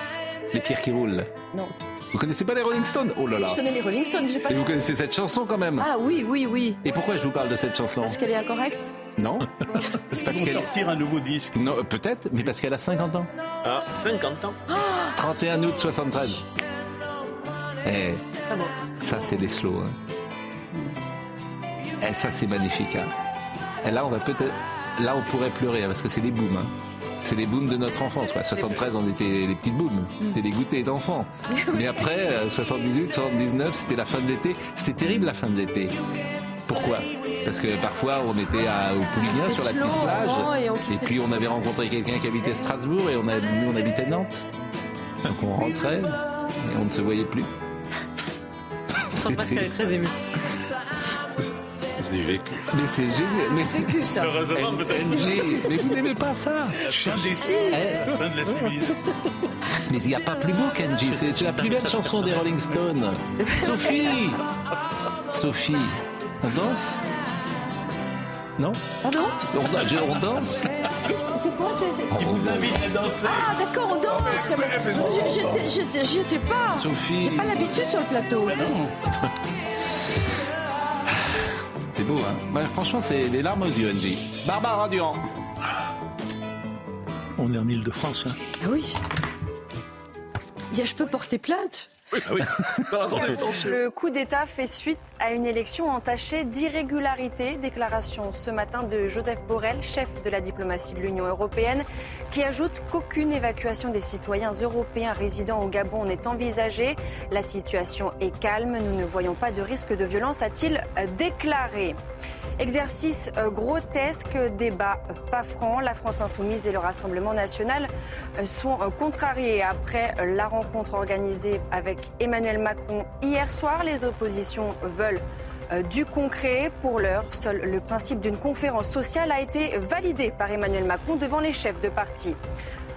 Les pierres qui roulent.
Non.
Vous connaissez pas les Rolling Stones? Oh là là.
Je connais les Rolling Stones, j'ai pas.
Et vous connaissez cette chanson quand même?
Ah oui, oui, oui.
Et pourquoi je vous parle de cette chanson?
Parce qu'elle est incorrecte.
Non
Parce
Parce qu'elle-
sortir un nouveau disque.
Non, euh, peut-être, mais parce qu'elle a 50 ans.
Ah, 50 ans.
31 août 73. Eh,
Ah bon.
ça c'est les slows. Hein. Eh, ça c'est magnifique. Hein. Et là, on va peut-être, là, on pourrait pleurer hein, parce que c'est les booms. hein. C'est les booms de notre enfance. Quoi. 73, on était les petites booms. C'était les goûters d'enfants. Mais après, euh, 78, 79, c'était la fin de l'été. C'était terrible la fin de l'été. Pourquoi? Parce que parfois, on était à, au Pouliguen sur la petite plage.
et on
Et puis, on avait rencontré quelqu'un qui habitait Strasbourg et on a, nous, on habitait Nantes. Donc, on rentrait et on ne se voyait plus.
Sans Pascal est très ému.
Je l'ai vécu. Mais c'est génial. Mais...
Vécu ça.
Heureusement, peut-être.
Mais vous n'aimez pas ça
Fin des-
Si.
Eh,
la fin de la civilisation.
Mais il n'y a pas plus beau qu'Angie. C'est la plus belle chanson des Rolling Stones. Sophie Sophie, on danse? Non?
Pardon
on, je- on danse?
C'est quoi j'ai- j'ai-
Il vous invite à danser.
Ah d'accord, on danse. Je- j'étais- pas.
Sophie.
J'ai pas l'habitude sur le plateau.
C'est beau, hein Franchement, c'est les larmes aux yeux, Angie. Barbara Durand.
On est en Ile-de-France. Hein.
Ah oui. Il y a- je peux porter plainte?
Le coup d'État fait suite à une élection entachée d'irrégularités. Déclaration ce matin de Joseph Borrell, chef de la diplomatie de l'Union européenne, qui ajoute qu'aucune évacuation des citoyens européens résidant au Gabon n'est envisagée. La situation est calme, nous ne voyons pas de risque de violence, a-t-il déclaré. Exercice euh, grotesque, débat pas franc. La France insoumise et le Rassemblement national euh, sont euh, contrariés après la rencontre organisée avec Emmanuel Macron hier soir. Les oppositions veulent du concret. Pour l'heure, seul le principe d'une conférence sociale a été validé par Emmanuel Macron devant les chefs de parti.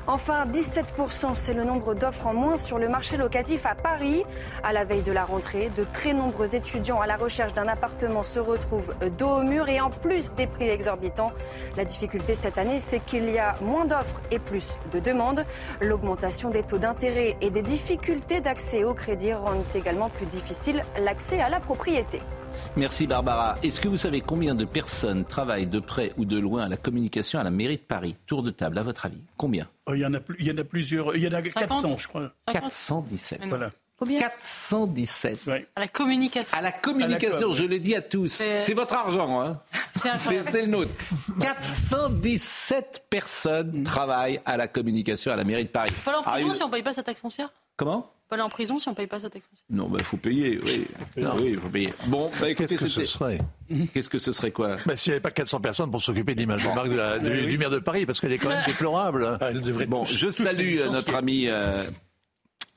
Enfin, 17%, c'est le nombre d'offres en moins sur le marché locatif à Paris. À la veille de la rentrée, de très nombreux étudiants à la recherche d'un appartement se retrouvent dos au mur et en plus des prix exorbitants. La difficulté cette année, c'est qu'il y a moins d'offres et plus de demandes. L'augmentation des taux d'intérêt et des difficultés d'accès au crédit rendent également plus difficile l'accès à la propriété.
Merci Barbara. Est-ce que vous savez combien de personnes travaillent de près ou de loin à la communication à la mairie de Paris? Tour de table, à votre avis Combien?
Il, y en a, plus- il y en a plusieurs. Il y en a 400, je crois.
417.
Voilà.
Combien
417.
À la communication.
À la communication,
À la com.
je le dis à tous.
C'est-
votre argent, hein
C'est
le nôtre. 417 personnes travaillent à la communication à la mairie de Paris.
Prison
Arrive-
si on paye pas sa taxe foncière?
Comment?
Pas aller en prison si on paye pas sa taxe foncière.
Non, il faut payer, oui. Oui, il faut payer. Bon, bah,
Qu'est-ce que ce serait
Qu'est-ce que ce serait quoi?
Bah, S'il n'y avait pas 400 personnes pour s'occuper de l'image de marque de la- du maire de Paris, parce qu'elle est quand même déplorable.
Ah, elle devrait
Bon, je salue euh, notre ami euh,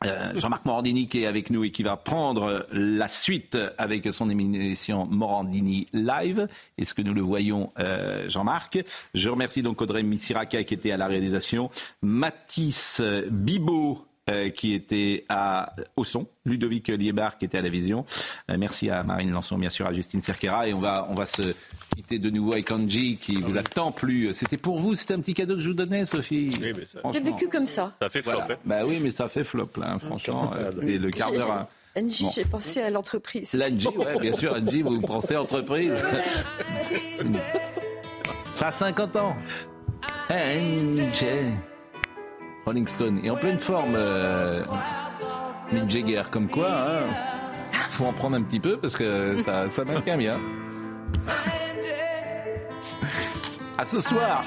euh, Jean-Marc Morandini qui est avec nous et qui va prendre la suite avec son émission Morandini Live. Est-ce que nous le voyons, euh, Jean-Marc? Je remercie donc Audrey Missiraka qui était à la réalisation, Mathis Bibot euh, qui était à, au son, Ludovic Liébar qui était à la vision. Euh, merci à Marine Lançon, bien sûr, à Justine Cerquera. Et on va, on va se quitter de nouveau avec Angie qui vous a tant plu. C'était pour vous, c'était un petit cadeau que je vous donnais, Sophie.
Oui, mais ça,
J'ai vécu comme ça.
ça fait flop.
Voilà.
hein.
Bah oui, mais ça fait flop, là, hein, franchement. euh, C'était le quart d'heure.
Angie,
Bon.
j'ai pensé à l'entreprise.
L'Angie, ouais, bien sûr, Angie, vous pensez entreprise. Ça a 50 ans. Angie. Rolling Stone. Et en pleine forme, euh, Mick Jagger, comme quoi, hein, faut en prendre un petit peu parce que ça, ça maintient bien. À ce soir!